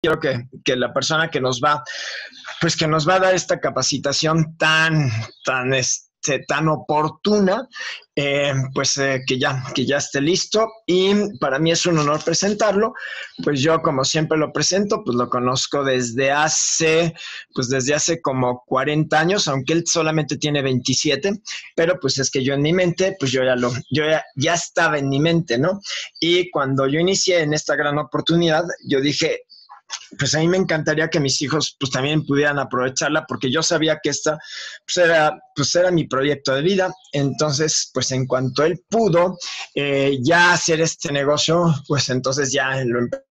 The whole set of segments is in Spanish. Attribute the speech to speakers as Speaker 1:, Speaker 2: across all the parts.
Speaker 1: quiero que, que, la persona que nos va, pues que nos va a dar esta capacitación tan, tan, este, tan oportuna, eh, pues eh, que, ya, que ya esté listo. Y para mí es un honor presentarlo, pues yo como siempre lo presento, pues lo conozco desde hace, pues desde hace como 40 años, aunque él solamente tiene 27, pero pues es que yo en mi mente, pues yo ya lo, yo ya, ya estaba en mi mente, ¿no? Y cuando yo inicié en esta gran oportunidad, yo dije, pues a mí me encantaría que mis hijos pues también pudieran aprovecharla porque yo sabía que esta pues era, pues era mi proyecto de vida. Entonces, pues en cuanto él pudo eh, ya hacer este negocio, pues entonces ya lo empezó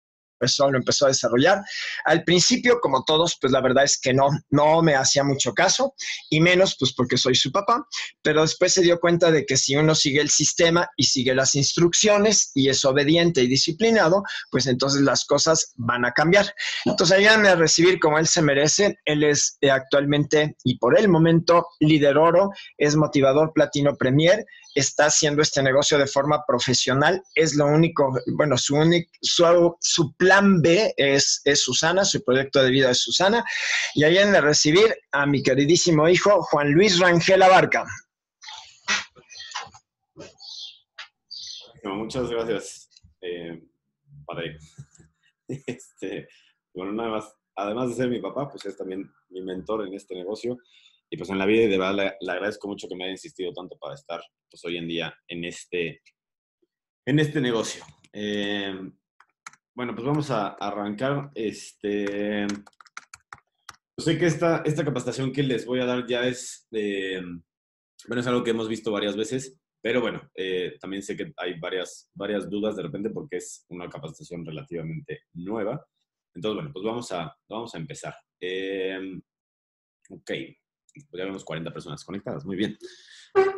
Speaker 1: empezó, lo empezó a desarrollar. Al principio, como todos, pues la verdad es que no, no me hacía mucho caso, y menos pues porque soy su papá, pero después se dio cuenta de que si uno sigue el sistema y sigue las instrucciones y es obediente y disciplinado, pues entonces las cosas van a cambiar. Entonces ayúdame a recibir como él se merece. Él es eh, actualmente y por el momento líder oro, es motivador platino premier, está haciendo este negocio de forma profesional. Es lo único, bueno, su, único, su, su plan B es, es, Susana, su proyecto de vida es Susana. Y ahí en de recibir a mi queridísimo hijo Juan Luis Rangel Abarca.
Speaker 2: muchas gracias, eh, padre. Este, bueno, nada más, además de ser mi papá, pues es también mi mentor en este negocio y pues en la vida de verdad le, agradezco mucho que me haya insistido tanto para estar pues hoy en día en este, en este negocio. Eh, bueno, pues vamos a arrancar. Este, pues sé que esta, esta capacitación que les voy a dar ya es, bueno, es algo que hemos visto varias veces, pero bueno, eh, también sé que hay varias, varias dudas de repente porque es una capacitación relativamente nueva. Entonces, bueno, pues vamos a, vamos a empezar. Eh, ok, pues ya vemos 40 personas conectadas, muy bien.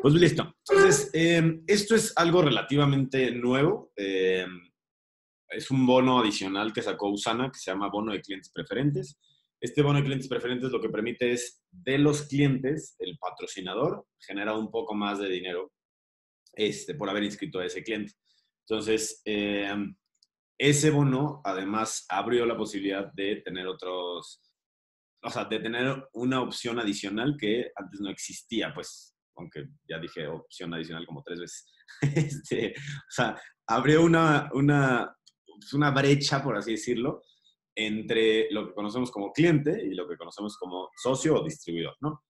Speaker 2: Pues listo. Entonces, em, esto es algo relativamente nuevo. Es un bono adicional que sacó Usana que se llama bono de clientes preferentes. Este bono de clientes preferentes lo que permite es de los clientes, el patrocinador genera un poco más de dinero este, por haber inscrito a ese cliente. Entonces, em, ese bono además abrió la posibilidad de tener otros o sea, de tener una opción adicional que antes no existía, pues, aunque ya dije opción adicional como tres veces. Este, o sea, abrió una, una, pues, una brecha, por así decirlo, entre lo que conocemos como cliente y lo que conocemos como socio o distribuidor, ¿no?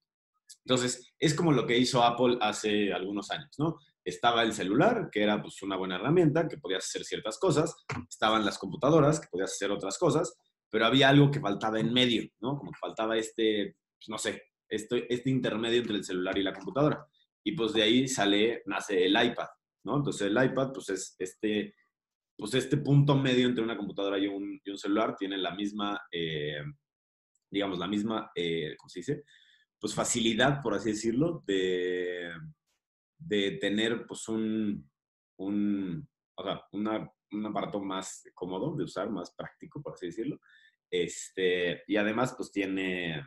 Speaker 2: Entonces, es como lo que hizo Apple hace algunos años, ¿no? Estaba el celular, que era pues una buena herramienta, que podías hacer ciertas cosas, estaban las computadoras, que podías hacer otras cosas, pero había algo que faltaba en medio, ¿no? Como que faltaba este, pues, no sé, este, este intermedio entre el celular y la computadora. Y pues de ahí sale, nace el iPad, ¿no? Entonces el iPad, pues es este, pues este punto medio entre una computadora y un, celular, tiene la misma, eh, digamos, la misma, eh, ¿cómo se dice? Pues facilidad, por así decirlo, de, de tener pues un, un, o sea, un aparato más cómodo de usar, más práctico, por así decirlo. Este, y además, pues tiene,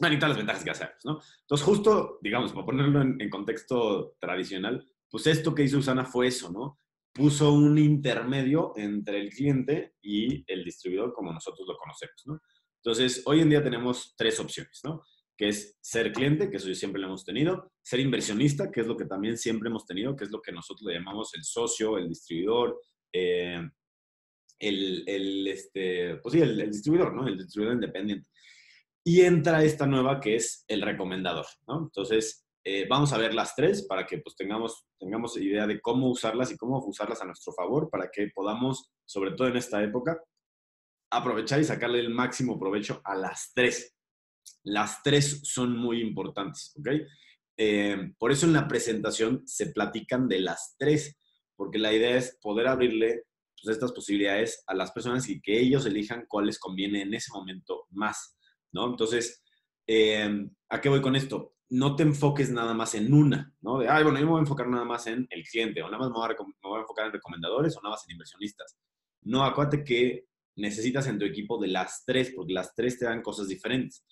Speaker 2: bueno, y todas las ventajas que hacemos, ¿no? Entonces, justo, digamos, para ponerlo en, contexto tradicional, pues esto que hizo Usana fue eso, ¿no? Puso un intermedio entre el cliente y el distribuidor como nosotros lo conocemos, ¿no? Entonces, hoy en día tenemos tres opciones, ¿no? Que es ser cliente, que eso siempre lo hemos tenido, ser inversionista, que es lo que también siempre hemos tenido, que es lo que nosotros le llamamos el socio, el distribuidor, eh, el, el, este, pues sí, el, distribuidor, ¿no? El distribuidor independiente. Y entra esta nueva que es el recomendador, ¿no? Entonces, eh, vamos a ver las tres para que pues tengamos, tengamos idea de cómo usarlas y cómo usarlas a nuestro favor para que podamos, sobre todo en esta época, aprovechar y sacarle el máximo provecho a las tres. Las tres son muy importantes, ¿ok? Eh, por eso en la presentación se platican de las tres, porque la idea es poder abrirle pues, estas posibilidades a las personas y que ellos elijan cuál les conviene en ese momento más, ¿no? Entonces, em, ¿a qué voy con esto? No te enfoques nada más en una, ¿no? De, ay, bueno, yo me voy a enfocar nada más en el cliente, o nada más me voy, a, me voy a enfocar en recomendadores, o nada más en inversionistas. No, acuérdate que necesitas en tu equipo de las tres, porque las tres te dan cosas diferentes.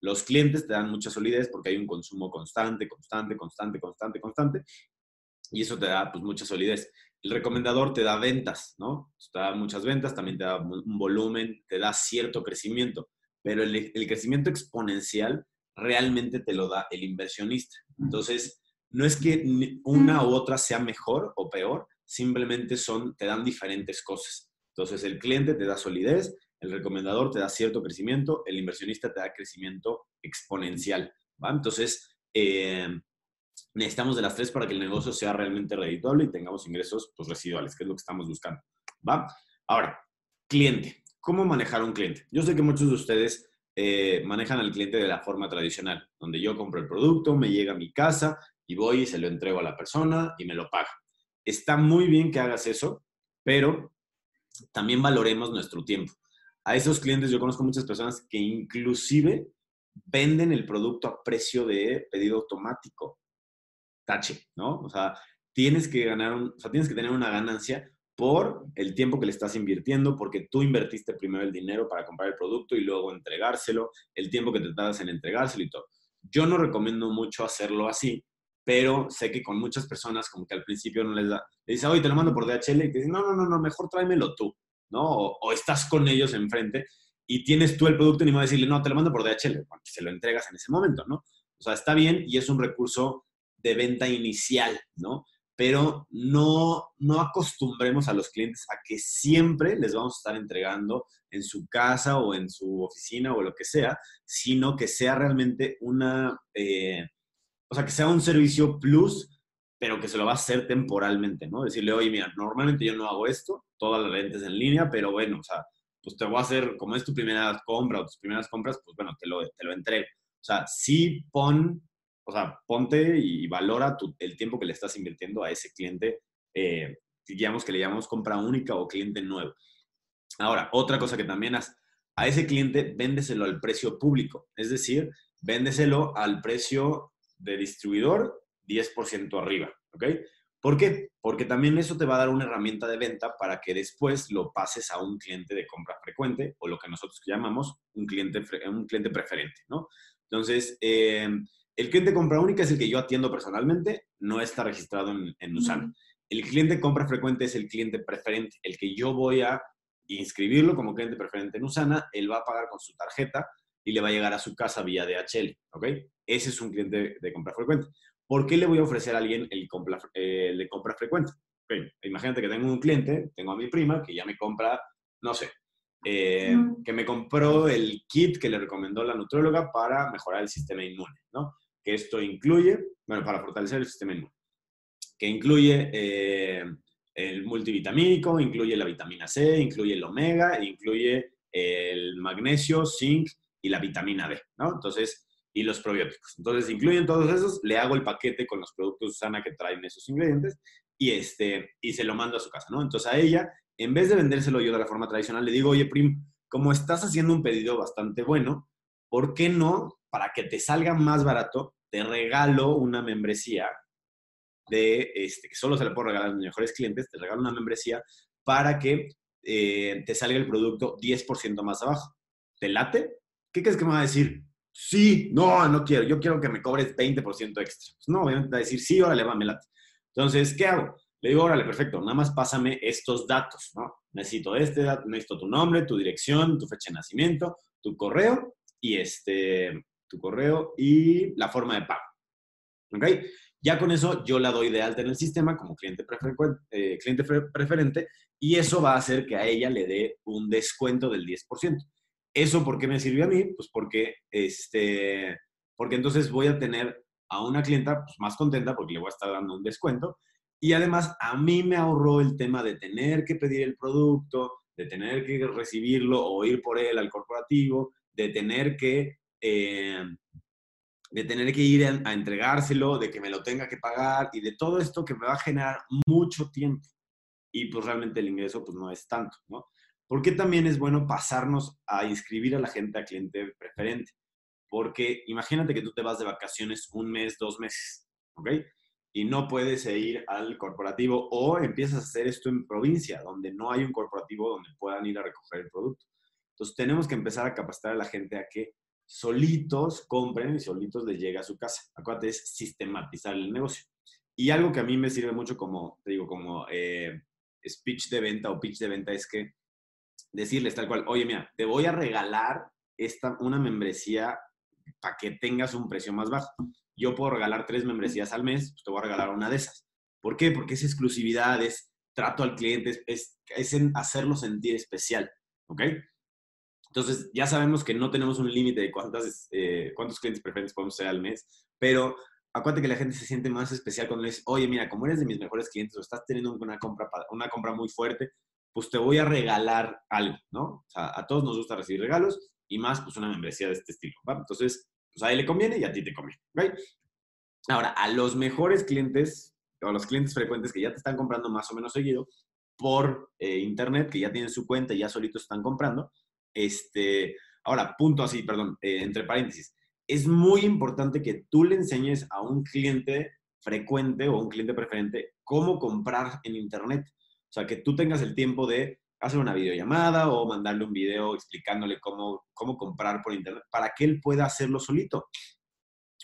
Speaker 2: Los clientes te dan mucha solidez porque hay un consumo constante, constante, constante, constante, constante, y eso te da pues mucha solidez. el recomendador te da ventas, ¿no? Te da muchas ventas, también te da un volumen, te da cierto crecimiento, pero el, crecimiento exponencial realmente te lo da el inversionista. Entonces, no es que una u otra sea mejor o peor, simplemente son, te dan diferentes cosas. Entonces, el cliente te da solidez, el recomendador te da cierto crecimiento, el inversionista te da crecimiento exponencial, ¿va? Entonces, eh, necesitamos de las tres para que el negocio sea realmente redituable y tengamos ingresos pues, residuales, que es lo que estamos buscando. ¿Va? Ahora, cliente. ¿Cómo manejar un cliente? Yo sé que muchos de ustedes eh, manejan al cliente de la forma tradicional, donde yo compro el producto, me llega a mi casa y voy y se lo entrego a la persona y me lo paga. Está muy bien que hagas eso, pero también valoremos nuestro tiempo. A esos clientes yo conozco muchas personas que inclusive venden el producto a precio de pedido automático tache, ¿no? O sea, tienes que ganar, o sea, tienes que tener una ganancia por el tiempo que le estás invirtiendo, porque tú invertiste primero el dinero para comprar el producto y luego entregárselo, el tiempo que te tardas en entregárselo y todo. Yo no recomiendo mucho hacerlo así, pero sé que con muchas personas como que al principio no les da, le dice, oye, te lo mando por DHL y te dice, no, no, no, no, mejor tráemelo tú, ¿no? O, estás con ellos enfrente y tienes tú el producto y ni a decirle, no, te lo mando por DHL, porque se lo entregas en ese momento, ¿no? O sea, está bien y es un recurso de venta inicial, ¿no? Pero no, no acostumbremos a los clientes a que siempre les vamos a estar entregando en su casa o en su oficina o lo que sea, sino que sea realmente una, eh, o sea, que sea un servicio plus, pero que se lo va a hacer temporalmente, ¿no? Decirle, oye, mira, normalmente yo no hago esto, todas las ventas en línea, pero bueno, o sea, pues te voy a hacer, como es tu primera compra o tus primeras compras, pues bueno, te lo, te lo entrego. O sea, sí pon o sea, ponte y valora el tiempo que le estás invirtiendo a ese cliente, eh, digamos que le llamamos compra única o cliente nuevo. Ahora, otra cosa que también haz, a ese cliente véndeselo al precio público, es decir, véndeselo al precio de distribuidor 10% arriba, ¿ok? ¿Por qué? Porque también eso te va a dar una herramienta de venta para que después lo pases a un cliente de compra frecuente o lo que nosotros llamamos un cliente, un cliente preferente, ¿no? Entonces, eh, el cliente compra única es el que yo atiendo personalmente, no está registrado en, Usana. El cliente compra frecuente es el cliente preferente, el que yo voy a inscribirlo como cliente preferente en Usana, él va a pagar con su tarjeta y le va a llegar a su casa vía DHL, ¿ok? Ese es un cliente de compra frecuente. ¿Por qué le voy a ofrecer a alguien el, compra, eh, de compra frecuente? Imagínate que tengo un cliente, tengo a mi prima que ya me compra, no sé, eh, que me compró el kit que le recomendó la nutróloga para mejorar el sistema inmune, ¿no? Que esto incluye, bueno, para fortalecer el sistema inmune, que incluye eh, el multivitamínico, incluye la vitamina C, incluye el omega, incluye el magnesio, zinc y la vitamina D, ¿no? Entonces, y los probióticos. Entonces, incluyen todos esos, le hago el paquete con los productos sana que traen esos ingredientes y, este, y se lo mando a su casa, ¿no? Entonces, a ella, en vez de vendérselo yo de la forma tradicional, le digo, oye, Prim, como estás haciendo un pedido bastante bueno, ¿por qué no para que te salga más barato, te regalo una membresía de, este, que solo se la puedo regalar a los mejores clientes, te regalo una membresía para que eh, te salga el producto 10% más abajo. ¿Te late? ¿Qué crees que me va a decir? Sí, no, no quiero, yo quiero que me cobres 20% extra. Pues no, obviamente va a decir, sí, órale, va, me late. Entonces, ¿qué hago? Le digo, órale, perfecto, nada más pásame estos datos, ¿no? Necesito este dato, necesito tu nombre, tu dirección, tu fecha de nacimiento, tu correo y este, tu correo y la forma de pago. ¿Ok? Ya con eso yo la doy de alta en el sistema como cliente, eh, preferente y eso va a hacer que a ella le dé un descuento del 10%. ¿Eso por qué me sirve a mí? Pues porque, este, porque entonces voy a tener a una clienta pues, más contenta porque le voy a estar dando un descuento y además a mí me ahorró el tema de tener que pedir el producto, de tener que recibirlo o ir por él al corporativo, de tener que eh, de tener que ir a, entregárselo, de que me lo tenga que pagar y de todo esto que me va a generar mucho tiempo. Y pues realmente el ingreso pues no es tanto, ¿no? Porque también es bueno pasarnos a inscribir a la gente a cliente preferente. Porque imagínate que tú te vas de vacaciones un mes, dos meses, ¿ok? Y no puedes ir al corporativo o empiezas a hacer esto en provincia, donde no hay un corporativo donde puedan ir a recoger el producto. Entonces tenemos que empezar a capacitar a la gente a que solitos compren y solitos les llega a su casa. Acuérdate, es sistematizar el negocio. Y algo que a mí me sirve mucho como, te digo, como eh, speech de venta o pitch de venta es que decirles tal cual, oye, mira, te voy a regalar esta, una membresía para que tengas un precio más bajo. Yo puedo regalar tres membresías al mes, pues te voy a regalar una de esas. ¿Por qué? Porque es exclusividad, es trato al cliente, es, es en hacerlo sentir especial, ¿ok? Entonces, ya sabemos que no tenemos un límite de cuántas, eh, cuántos clientes preferentes podemos ser al mes, pero acuérdate que la gente se siente más especial cuando le dices, oye, mira, como eres de mis mejores clientes o estás teniendo una compra, una compra muy fuerte, pues te voy a regalar algo, ¿no? O sea, a todos nos gusta recibir regalos y más, pues una membresía de este estilo, ¿va? Entonces, pues a él le conviene y a ti te conviene, ¿ok? Ahora, a los mejores clientes o a los clientes frecuentes que ya te están comprando más o menos seguido por eh, internet, que ya tienen su cuenta y ya solitos están comprando, este, ahora, punto así, perdón, eh, entre paréntesis, es muy importante que tú le enseñes a un cliente frecuente o un cliente preferente cómo comprar en Internet. O sea, que tú tengas el tiempo de hacer una videollamada o mandarle un video explicándole cómo, cómo comprar por Internet para que él pueda hacerlo solito.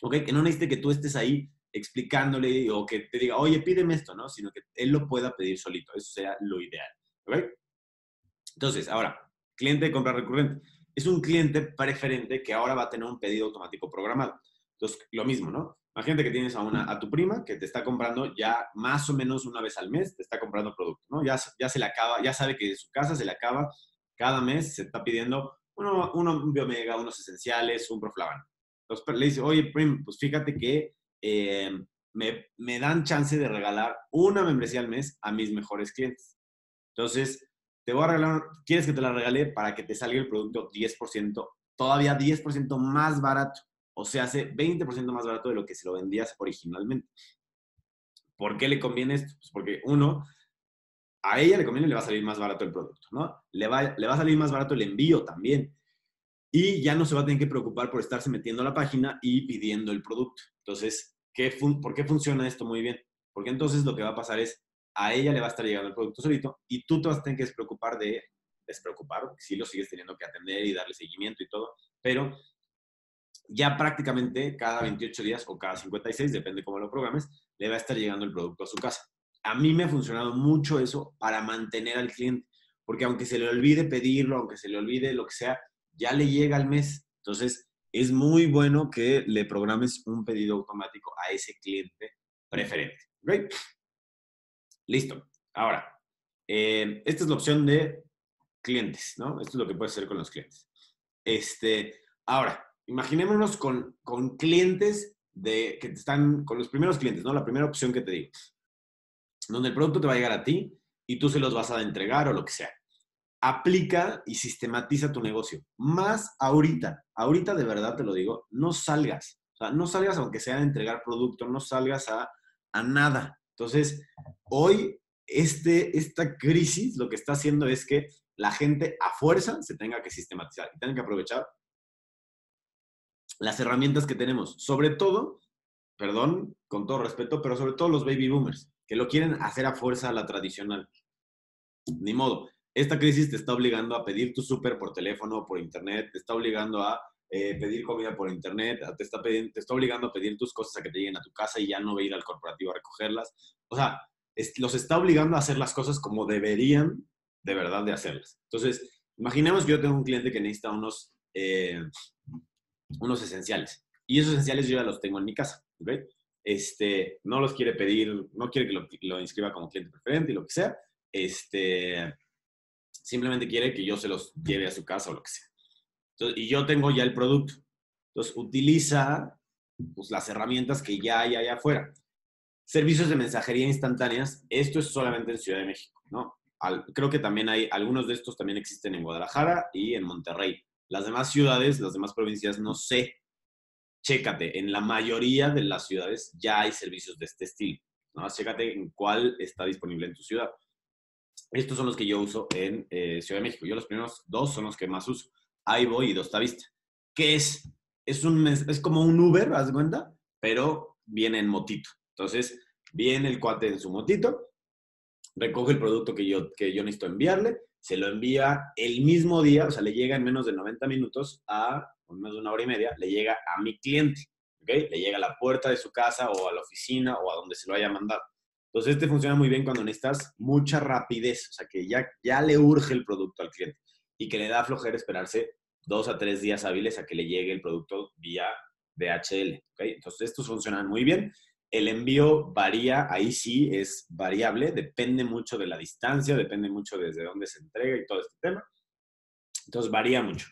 Speaker 2: ¿Ok? Que no necesite que tú estés ahí explicándole o que te diga, oye, pídeme esto, ¿no? Sino que él lo pueda pedir solito. Eso sería lo ideal. ¿Ok? Entonces, ahora, cliente de compra recurrente es un cliente preferente que ahora va a tener un pedido automático programado. Entonces, lo mismo, ¿no? Imagínate que tienes a, una, a tu prima que te está comprando ya más o menos una vez al mes, te está comprando producto, ¿no? Ya, ya se le acaba, ya sabe que de su casa se le acaba cada mes, se está pidiendo uno, uno un biomega, unos esenciales, un proflavano. Entonces le dice, oye, prim, pues fíjate que eh, me, me dan chance de regalar una membresía al mes a mis mejores clientes. Entonces, te voy a regalar, ¿quieres que te la regale para que te salga el producto 10%, todavía 10% más barato? O sea, hace 20% más barato de lo que se lo vendías originalmente. ¿Por qué le conviene esto? Pues porque uno, a ella le conviene le va a salir más barato el producto, ¿no? Le va, le va a salir más barato el envío también. Y ya no se va a tener que preocupar por estarse metiendo a la página y pidiendo el producto. Entonces, ¿qué ¿por qué funciona esto muy bien? Porque entonces lo que va a pasar es, a ella le va a estar llegando el producto solito y tú te vas a tener que despreocupar de, despreocupar, porque sí lo sigues teniendo que atender y darle seguimiento y todo, pero ya prácticamente cada 28 días o cada 56, depende cómo lo programes, le va a estar llegando el producto a su casa. A mí me ha funcionado mucho eso para mantener al cliente, porque aunque se le olvide pedirlo, aunque se le olvide lo que sea, ya le llega al mes. Entonces, es muy bueno que le programes un pedido automático a ese cliente preferente. ¿Okay? Listo. Ahora, eh, esta es la opción de clientes, ¿no? Esto es lo que puedes hacer con los clientes. Este, ahora, imaginémonos con, con clientes de, que están, con los primeros clientes, ¿no? La primera opción que te digo, donde el producto te va a llegar a ti y tú se los vas a entregar o lo que sea. Aplica y sistematiza tu negocio. Más ahorita, ahorita de verdad te lo digo, no salgas. O sea, no salgas aunque sea a entregar producto, no salgas a, a nada. Entonces, hoy este, esta crisis lo que está haciendo es que la gente a fuerza se tenga que sistematizar y tenga que aprovechar las herramientas que tenemos. Sobre todo, perdón, con todo respeto, pero sobre todo los baby boomers, que lo quieren hacer a fuerza a la tradicional. Ni modo. Esta crisis te está obligando a pedir tu súper por teléfono, por internet, te está obligando a eh, pedir comida por internet, te está, te está obligando a pedir tus cosas a que te lleguen a tu casa y ya no va a ir al corporativo a recogerlas. O sea, los está obligando a hacer las cosas como deberían de verdad de hacerlas. Entonces, imaginemos que yo tengo un cliente que necesita unos, eh, unos esenciales y esos esenciales yo ya los tengo en mi casa. Este, no los quiere pedir, no quiere que lo, lo inscriba como cliente preferente y lo que sea. Este, simplemente quiere que yo se los lleve a su casa o lo que sea y yo tengo ya el producto. Entonces, utiliza pues, las herramientas que ya hay allá afuera. Servicios de mensajería instantáneas, esto es solamente en Ciudad de México, ¿no? creo que también hay, algunos de estos también existen en Guadalajara y en Monterrey. Las demás ciudades, las demás provincias, no sé. Chécate, en la mayoría de las ciudades ya hay servicios de este estilo. ¿no? Chécate en cuál está disponible en tu ciudad. Estos son los que yo uso en eh, Ciudad de México. Yo los primeros dos son los que más uso ahí voy y Dostavista. ¿Qué es? Es, un, es como un Uber, ¿haz cuenta? Pero viene en motito. Entonces, viene el cuate en su motito, recoge el producto que yo, que yo necesito enviarle, se lo envía el mismo día, o sea, le llega en menos de 90 minutos a, menos de una hora y media, le llega a mi cliente. Le llega a la puerta de su casa o a la oficina o a donde se lo haya mandado. Entonces, este funciona muy bien cuando necesitas mucha rapidez, o sea, que ya, ya le urge el producto al cliente y que le da flojera esperarse dos a tres días hábiles a que le llegue el producto vía DHL. ¿okay? Entonces, estos funcionan muy bien. El envío varía, ahí sí es variable, depende mucho de la distancia, depende mucho desde dónde se entrega y todo este tema. Entonces, varía mucho.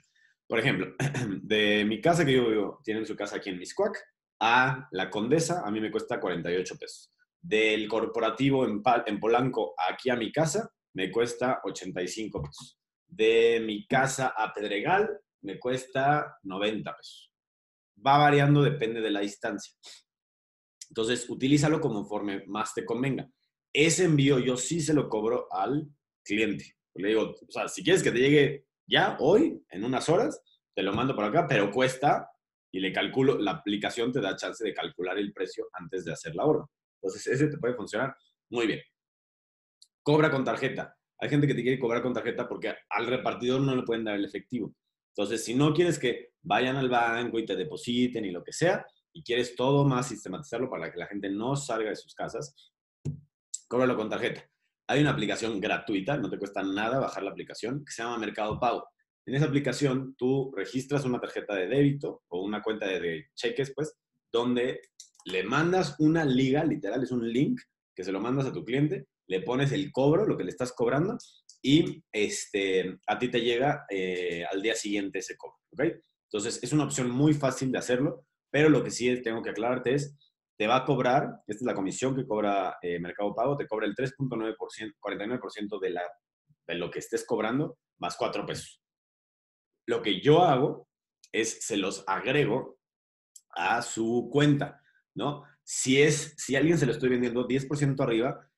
Speaker 2: Por ejemplo, de mi casa que yo vivo, tienen su casa aquí en Miscuac, a la Condesa, a mí me cuesta 48 pesos. Del corporativo en, en Polanco aquí a mi casa, me cuesta 85 pesos. De mi casa a Pedregal, me cuesta 90 pesos. Va variando, depende de la distancia. Entonces, utilízalo conforme más te convenga. Ese envío yo sí se lo cobro al cliente. Le digo, o sea, si quieres que te llegue ya, hoy, en unas horas, te lo mando por acá, pero cuesta y le calculo, la aplicación te da chance de calcular el precio antes de hacer la orden. Entonces, ese te puede funcionar muy bien. Cobra con tarjeta. Hay gente que te quiere cobrar con tarjeta porque al repartidor no le pueden dar el efectivo. Entonces, si no quieres que vayan al banco y te depositen y lo que sea, y quieres todo más sistematizarlo para que la gente no salga de sus casas, cóbralo con tarjeta. Hay una aplicación gratuita, no te cuesta nada bajar la aplicación, que se llama Mercado Pago. En esa aplicación tú registras una tarjeta de débito o una cuenta de, cheques, pues, donde le mandas una liga, literal, es un link que se lo mandas a tu cliente, le pones el cobro, lo que le estás cobrando, y este, a ti te llega eh, al día siguiente ese cobro, ¿ok? Entonces, es una opción muy fácil de hacerlo, pero lo que sí tengo que aclararte es te va a cobrar, esta es la comisión que cobra eh, Mercado Pago, te cobra el 3.9%, 49% de, la, de lo que estés cobrando, más 4 pesos. Lo que yo hago es, se los agrego a su cuenta, ¿no? Si es, si a alguien se lo estoy vendiendo 10% arriba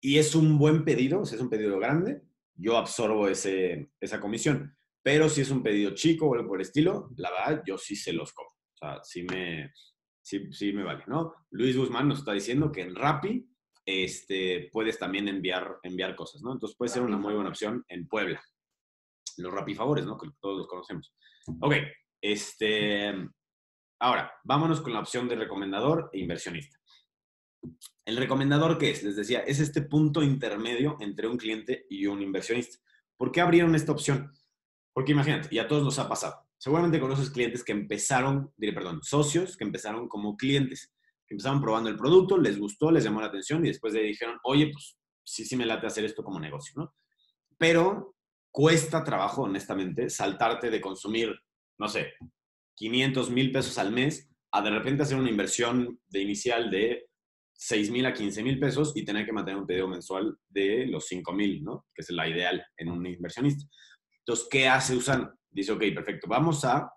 Speaker 2: y es un buen pedido, si es un pedido grande, yo absorbo ese, esa comisión. Pero si es un pedido chico o algo por el estilo, la verdad, yo sí se los cobro. O sea, sí me, sí, sí me vale, ¿no? Luis Guzmán nos está diciendo que en Rappi este, puedes también enviar, enviar cosas, ¿no? Entonces puede ser una muy buena opción en Puebla. Los Rappi Favores, ¿no? Que todos los conocemos. Ok, este, ahora, vámonos con la opción de recomendador e inversionista. El recomendador, ¿qué es? Les decía, es este punto intermedio entre un cliente y un inversionista. ¿Por qué abrieron esta opción? Porque imagínate, y a todos nos ha pasado seguramente conoces clientes que empezaron, diré, perdón, socios que empezaron como clientes, que empezaron probando el producto, les gustó, les llamó la atención y después le dijeron, oye, pues sí, sí me late hacer esto como negocio, ¿no? Pero cuesta trabajo, honestamente, saltarte de consumir, no sé, 500 mil pesos al mes a de repente hacer una inversión de inicial de 6 mil a 15 mil pesos y tener que mantener un pedido mensual de los 5 mil, ¿no? Que es la ideal en un inversionista. Entonces, ¿qué hace Usana? dice, ok, perfecto, vamos a,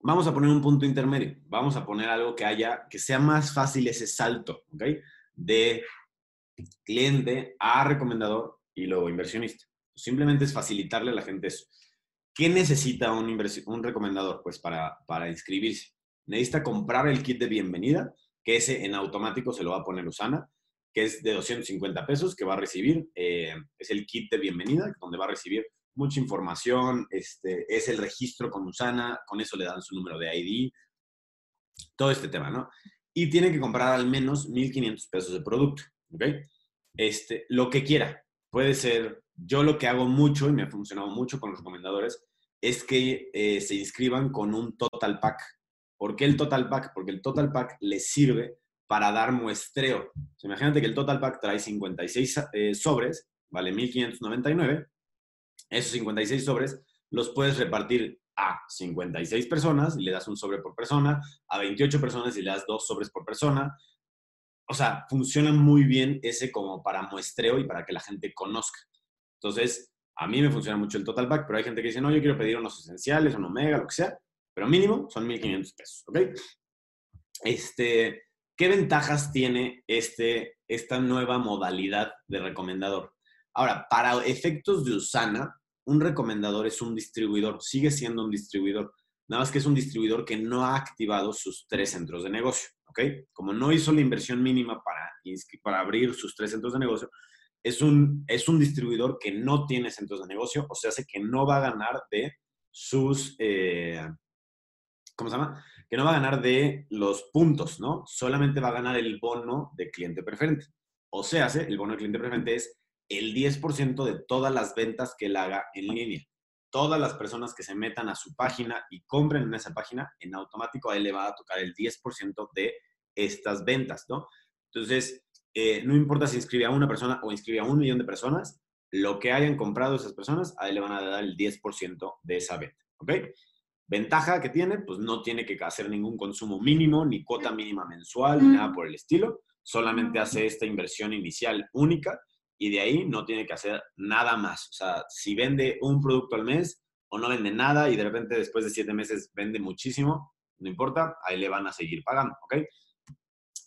Speaker 2: vamos a poner un punto intermedio, vamos a poner algo que haya, que sea más fácil ese salto, ¿ok? De cliente a recomendador y luego inversionista. Simplemente es facilitarle a la gente eso. ¿Qué necesita un, un recomendador? Pues para, para inscribirse. Necesita comprar el kit de bienvenida, que ese en automático se lo va a poner Usana, que es de 250 pesos, que va a recibir, eh, es el kit de bienvenida, donde va a recibir mucha información, este, es el registro con Usana, con eso le dan su número de ID, todo este tema, ¿no? Y tiene que comprar al menos 1.500 pesos de producto, ¿ok? Este, lo que quiera. Puede ser, yo lo que hago mucho, y me ha funcionado mucho con los recomendadores, es que eh, se inscriban con un total pack. ¿Por qué el total pack? Porque el total pack les sirve para dar muestreo. imagínate que el total pack trae 56 eh, sobres, vale 1.599, esos 56 sobres los puedes repartir a 56 personas y le das un sobre por persona, a 28 personas y le das dos sobres por persona. O sea, funciona muy bien ese como para muestreo y para que la gente conozca. Entonces, a mí me funciona mucho el total pack, pero hay gente que dice, no, yo quiero pedir unos esenciales, un omega, lo que sea, pero mínimo son 1.500 pesos, ¿ok? Este, ¿Qué ventajas tiene este, esta nueva modalidad de recomendador? Ahora, para efectos de Usana, un recomendador es un distribuidor, sigue siendo un distribuidor, nada más que es un distribuidor que no ha activado sus tres centros de negocio, ¿ok? Como no hizo la inversión mínima para, para abrir sus tres centros de negocio, es un, es un distribuidor que no tiene centros de negocio, o sea, hace que no va a ganar de sus, eh, ¿cómo se llama? Que no va a ganar de los puntos, ¿no? Solamente va a ganar el bono de cliente preferente. O sea, el bono de cliente preferente es el 10% de todas las ventas que él haga en línea. Todas las personas que se metan a su página y compren en esa página, en automático a él le va a tocar el 10% de estas ventas, ¿no? Entonces, eh, no importa si inscribe a una persona o inscribe a un millón de personas, lo que hayan comprado esas personas, a él le van a dar el 10% de esa venta, ¿ok? Ventaja que tiene, pues no tiene que hacer ningún consumo mínimo, ni cuota mínima mensual, ni nada por el estilo. Solamente hace esta inversión inicial única y de ahí no tiene que hacer nada más. O sea, si vende un producto al mes o no vende nada y de repente después de siete meses vende muchísimo, no importa, ahí le van a seguir pagando, ¿ok?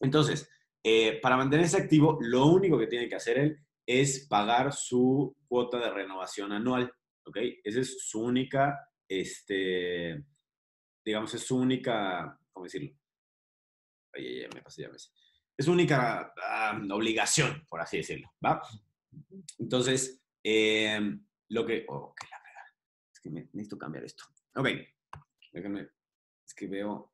Speaker 2: Entonces, eh, para mantenerse activo, lo único que tiene que hacer él es pagar su cuota de renovación anual, ¿ok? Esa es su única este, digamos, es su única, ¿cómo decirlo? Ay, me pasé ya Es su única ah, obligación, por así decirlo, ¿va? Entonces, em, lo que, oh, que la verdad, es que necesito cambiar esto. Ok, es que veo,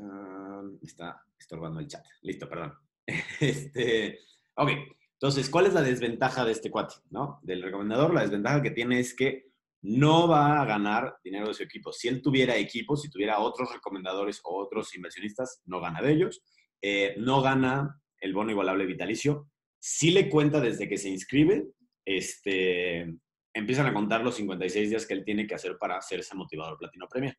Speaker 2: me está estorbando el chat. Listo, perdón. Este, ok, entonces, ¿cuál es la desventaja de este cuate, no? Del recomendador, la desventaja que tiene es que no va a ganar dinero de su equipo. Si él tuviera equipo, si tuviera otros recomendadores o otros inversionistas, no gana de ellos. Eh, no gana el bono igualable vitalicio. Si le cuenta desde que se inscribe, este, empiezan a contar los 56 días que él tiene que hacer para hacerse motivador platino premio.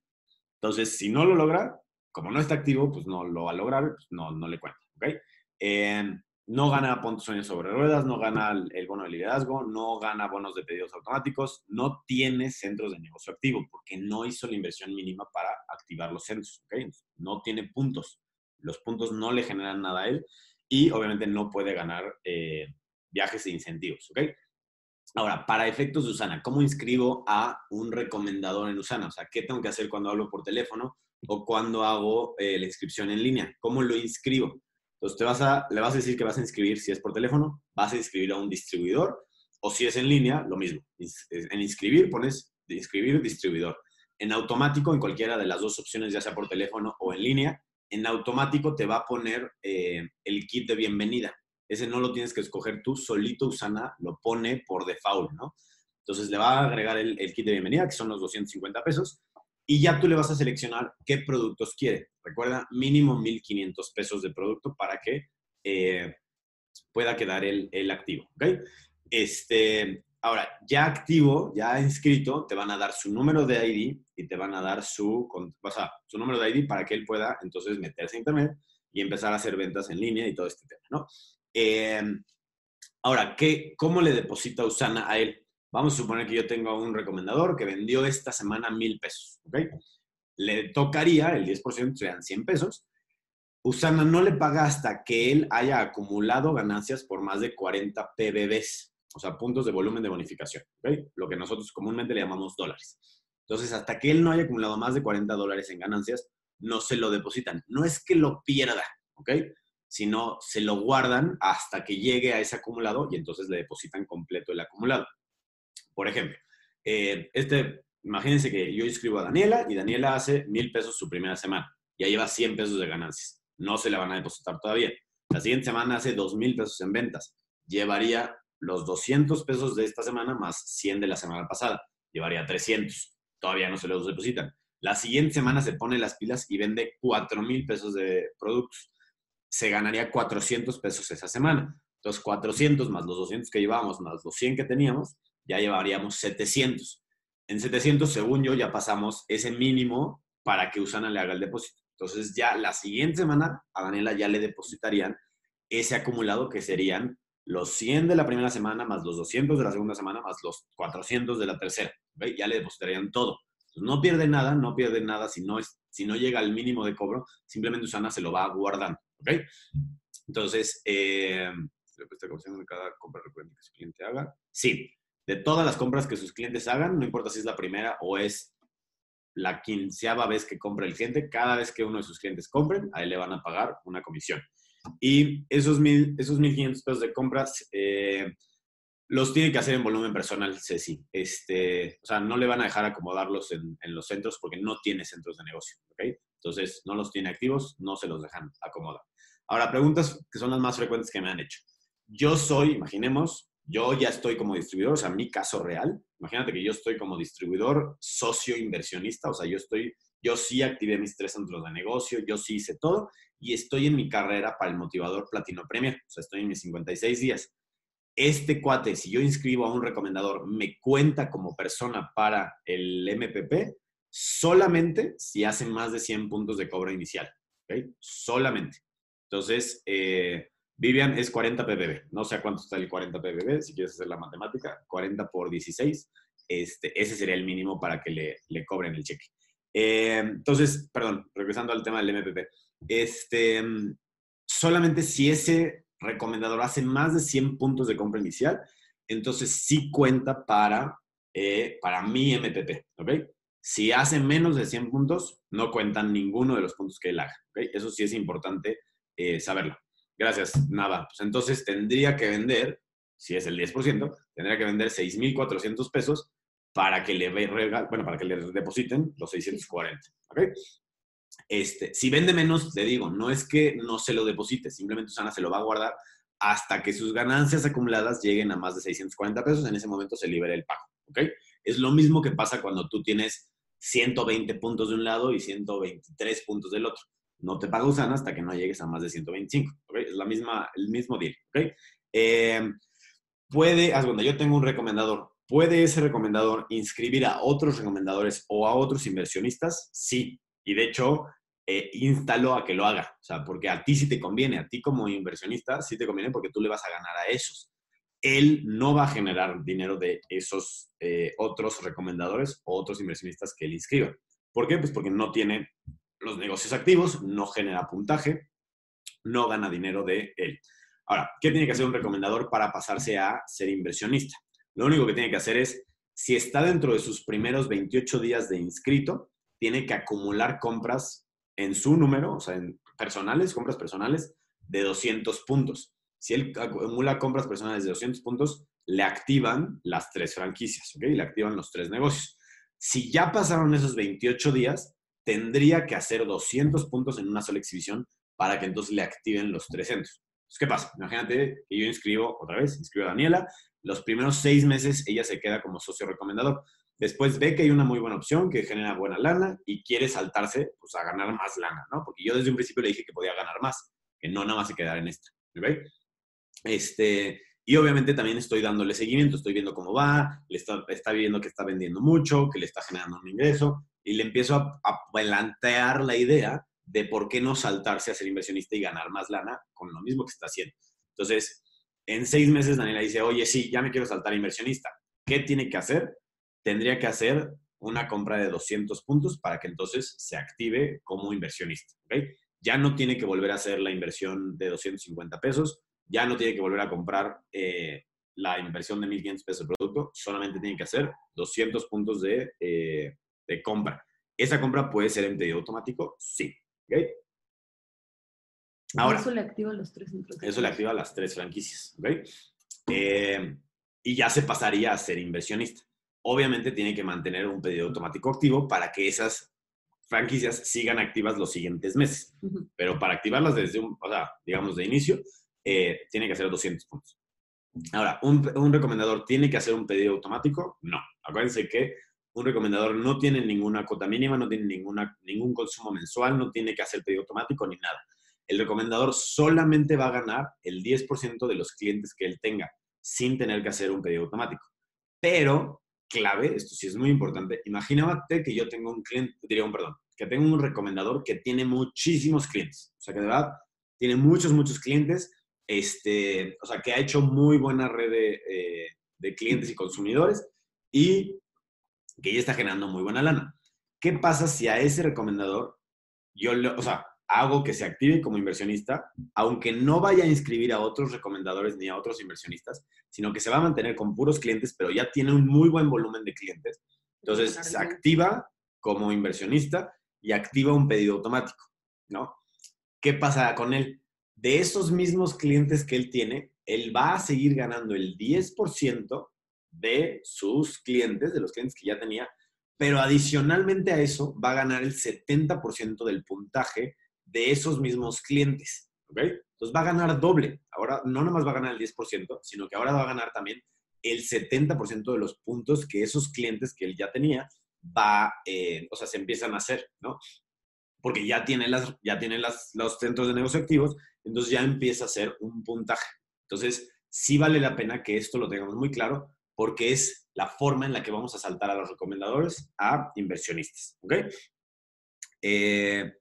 Speaker 2: Entonces, si no lo logra, como no está activo, pues no lo va a lograr, pues no, no le cuenta. ¿okay? Eh, no gana puntos sueños sobre ruedas, no gana el bono de liderazgo, no gana bonos de pedidos automáticos, no tiene centros de negocio activo porque no hizo la inversión mínima para activar los centros. No tiene puntos. Los puntos no le generan nada a él y obviamente no puede ganar eh, viajes e incentivos. ¿okay? Ahora, para efectos de Usana, ¿cómo inscribo a un recomendador en Usana? O sea, ¿qué tengo que hacer cuando hablo por teléfono o cuando hago eh, la inscripción en línea? ¿Cómo lo inscribo? Entonces, te vas a, le vas a decir que vas a inscribir, si es por teléfono, vas a inscribir a un distribuidor, o si es en línea, lo mismo. En inscribir pones inscribir distribuidor. En automático, en cualquiera de las dos opciones, ya sea por teléfono o en línea, en automático te va a poner eh, el kit de bienvenida. Ese no lo tienes que escoger tú, solito Usana lo pone por default, ¿no? Entonces le va a agregar el, el kit de bienvenida, que son los 250 pesos, y ya tú le vas a seleccionar qué productos quiere. Recuerda, mínimo 1.500 pesos de producto para que eh, pueda quedar el, el, activo. ¿ok? Este, ahora, ya activo, ya inscrito, te van a dar su número de ID y te van a dar su, su número de ID para que él pueda entonces meterse a Internet y empezar a hacer ventas en línea y todo este tema, ¿no? Eh, ahora, ¿qué, ¿cómo le deposita Usana a él? Vamos a suponer que yo tengo un recomendador que vendió esta semana mil pesos, ¿ok? Le tocaría el 10%, sean 100 pesos. Usana no le paga hasta que él haya acumulado ganancias por más de 40 PBBs, o sea, puntos de volumen de bonificación, ¿ok? Lo que nosotros comúnmente le llamamos dólares. Entonces, hasta que él no haya acumulado más de 40 dólares en ganancias, no se lo depositan. No es que lo pierda, ¿ok? Sino se lo guardan hasta que llegue a ese acumulado y entonces le depositan completo el acumulado. Por ejemplo, eh, este, imagínense que yo inscribo a Daniela y Daniela hace mil pesos su primera semana. Ya lleva 100 pesos de ganancias. No se la van a depositar todavía. La siguiente semana hace dos mil pesos en ventas. Llevaría los 200 pesos de esta semana más 100 de la semana pasada. Llevaría 300. Todavía no se los depositan. La siguiente semana se pone las pilas y vende 4 mil pesos de productos. Se ganaría 400 pesos esa semana. Entonces, 400 más los 200 que llevamos, más los 100 que teníamos, ya llevaríamos 700. En 700, según yo, ya pasamos ese mínimo para que Usana le haga el depósito. Entonces ya la siguiente semana a Daniela ya le depositarían ese acumulado que serían los 100 de la primera semana más los 200 de la segunda semana más los 400 de la tercera. Ya le depositarían todo. no pierde nada, no pierde nada si no, es, si no llega al mínimo de cobro, simplemente Usana se lo va guardando. ¿okay? Entonces, eh, de cada compra recurrente que su cliente haga. Sí, de todas las compras que sus clientes hagan, no importa si es la primera o es la quinceava vez que compra el cliente, cada vez que uno de sus clientes compren, a él le van a pagar una comisión. Y esos, mil, esos 1.500 pesos de compras, eh, Los tiene que hacer en volumen personal, Ceci. Este, o sea, no le van a dejar acomodarlos en, los centros porque no tiene centros de negocio, ¿ok? Entonces, no los tiene activos, no se los dejan acomodar. Ahora, preguntas que son las más frecuentes que me han hecho. Yo soy, imaginemos, yo ya estoy como distribuidor, o sea, mi caso real, imagínate que yo estoy como distribuidor socio inversionista, o sea, yo estoy, yo sí activé mis tres centros de negocio, yo sí hice todo y estoy en mi carrera para el motivador Platino Premier, o sea, estoy en mis 56 días. Este cuate, si yo inscribo a un recomendador, me cuenta como persona para el MPP solamente si hace más de 100 puntos de cobro inicial, ¿ok? Solamente. Entonces, eh, Vivian es 40 ppb. No sé a cuánto está el 40 ppb, si quieres hacer la matemática. 40 por 16. Este, ese sería el mínimo para que le, le cobren el cheque. Eh, entonces, perdón, regresando al tema del MPP. Este, solamente si ese recomendador hace más de 100 puntos de compra inicial, entonces sí cuenta para, eh, para mi MPP, ¿ok? Si hace menos de 100 puntos, no cuentan ninguno de los puntos que él haga, ¿ok? Eso sí es importante eh, saberlo. Gracias, nada. Pues entonces tendría que vender, si es el 10%, tendría que vender 6,400 pesos para que le bueno, para que le depositen los 640. ¿Ok? Este, si vende menos, le digo, no es que no se lo deposite, simplemente Susana se lo va a guardar hasta que sus ganancias acumuladas lleguen a más de 640 pesos, en ese momento se libera el pago, ¿ok? Es lo mismo que pasa cuando tú tienes 120 puntos de un lado y 123 puntos del otro no te paga Usana hasta que no llegues a más de 125. Es la misma, el mismo deal. ¿okay? Eh, puede, haz cuando yo tengo un recomendador, ¿puede ese recomendador inscribir a otros recomendadores o a otros inversionistas? Sí. Y de hecho, eh, instalo a que lo haga. O sea, porque a ti sí te conviene, a ti como inversionista sí te conviene porque tú le vas a ganar a esos. Él no va a generar dinero de esos eh, otros recomendadores o otros inversionistas que él inscriba. ¿Por qué? Pues porque no tiene los negocios activos, no genera puntaje, no gana dinero de él. Ahora, ¿qué tiene que hacer un recomendador para pasarse a ser inversionista? Lo único que tiene que hacer es, si está dentro de sus primeros 28 días de inscrito, tiene que acumular compras en su número, o sea, en personales, compras personales, de 200 puntos. Si él acumula compras personales de 200 puntos, le activan las tres franquicias, ¿ok? Le activan los tres negocios. Si ya pasaron esos 28 días, tendría que hacer 200 puntos en una sola exhibición para que entonces le activen los 300. Entonces, ¿qué pasa? Imagínate que yo inscribo otra vez, inscribo a Daniela, los primeros seis meses ella se queda como socio recomendador. Después ve que hay una muy buena opción que genera buena lana y quiere saltarse pues, a ganar más lana, ¿no? Porque yo desde un principio le dije que podía ganar más, que no nada más se quedara en esta. ¿ok? Este, y obviamente también estoy dándole seguimiento, estoy viendo cómo va, le está viendo que está vendiendo mucho, que le está generando un ingreso, y le empiezo a, plantear la idea de por qué no saltarse a ser inversionista y ganar más lana con lo mismo que está haciendo. Entonces, en seis meses Daniela dice, oye, sí, ya me quiero saltar a inversionista. ¿Qué tiene que hacer? Tendría que hacer una compra de 200 puntos para que entonces se active como inversionista. Ya no tiene que volver a hacer la inversión de 250 pesos, ya no tiene que volver a comprar eh, la inversión de 1.500 pesos de producto, solamente tiene que hacer 200 puntos de, eh, de compra. ¿Esa compra puede ser en pedido automático? Sí. ¿okay?
Speaker 3: Ahora, eso le activa los tres
Speaker 2: Eso le activa las tres franquicias. ¿okay? Eh, y ya se pasaría a ser inversionista. Obviamente tiene que mantener un pedido automático activo para que esas franquicias sigan activas los siguientes meses. Pero para activarlas desde un, o sea, digamos de inicio, eh, tiene que hacer 200 puntos. Ahora, ¿un, ¿un, recomendador tiene que hacer un pedido automático? No. Acuérdense que un recomendador no tiene ninguna cuota mínima, no tiene ninguna, ningún consumo mensual, no tiene que hacer pedido automático ni nada. El recomendador solamente va a ganar el 10% de los clientes que él tenga, sin tener que hacer un pedido automático. Pero, clave, esto sí es muy importante, imagínate que yo tengo un cliente, diría un perdón, que tengo un recomendador que tiene muchísimos clientes. O sea, que de verdad tiene muchos, muchos clientes, este, o sea, que ha hecho muy buena red de, eh, de clientes y consumidores y que ya está generando muy buena lana. ¿Qué pasa si a ese recomendador yo, o sea, hago que se active como inversionista, aunque no vaya a inscribir a otros recomendadores ni a otros inversionistas, sino que se va a mantener con puros clientes, pero ya tiene un muy buen volumen de clientes. Entonces, se activa como inversionista y activa un pedido automático, ¿no? ¿Qué pasa con él? De esos mismos clientes que él tiene, él va a seguir ganando el 10% de sus clientes, de los clientes que ya tenía, pero adicionalmente a eso va a ganar el 70% del puntaje de esos mismos clientes. ¿ok? Entonces va a ganar doble. Ahora no nomás va a ganar el 10%, sino que ahora va a ganar también el 70% de los puntos que esos clientes que él ya tenía va, eh, o sea, se empiezan a hacer, ¿no? Porque ya tiene, las, ya tiene las, los centros de negocio activos, entonces ya empieza a ser un puntaje. Entonces, sí vale la pena que esto lo tengamos muy claro, porque es la forma en la que vamos a saltar a los recomendadores a inversionistas, ¿ok? Eh,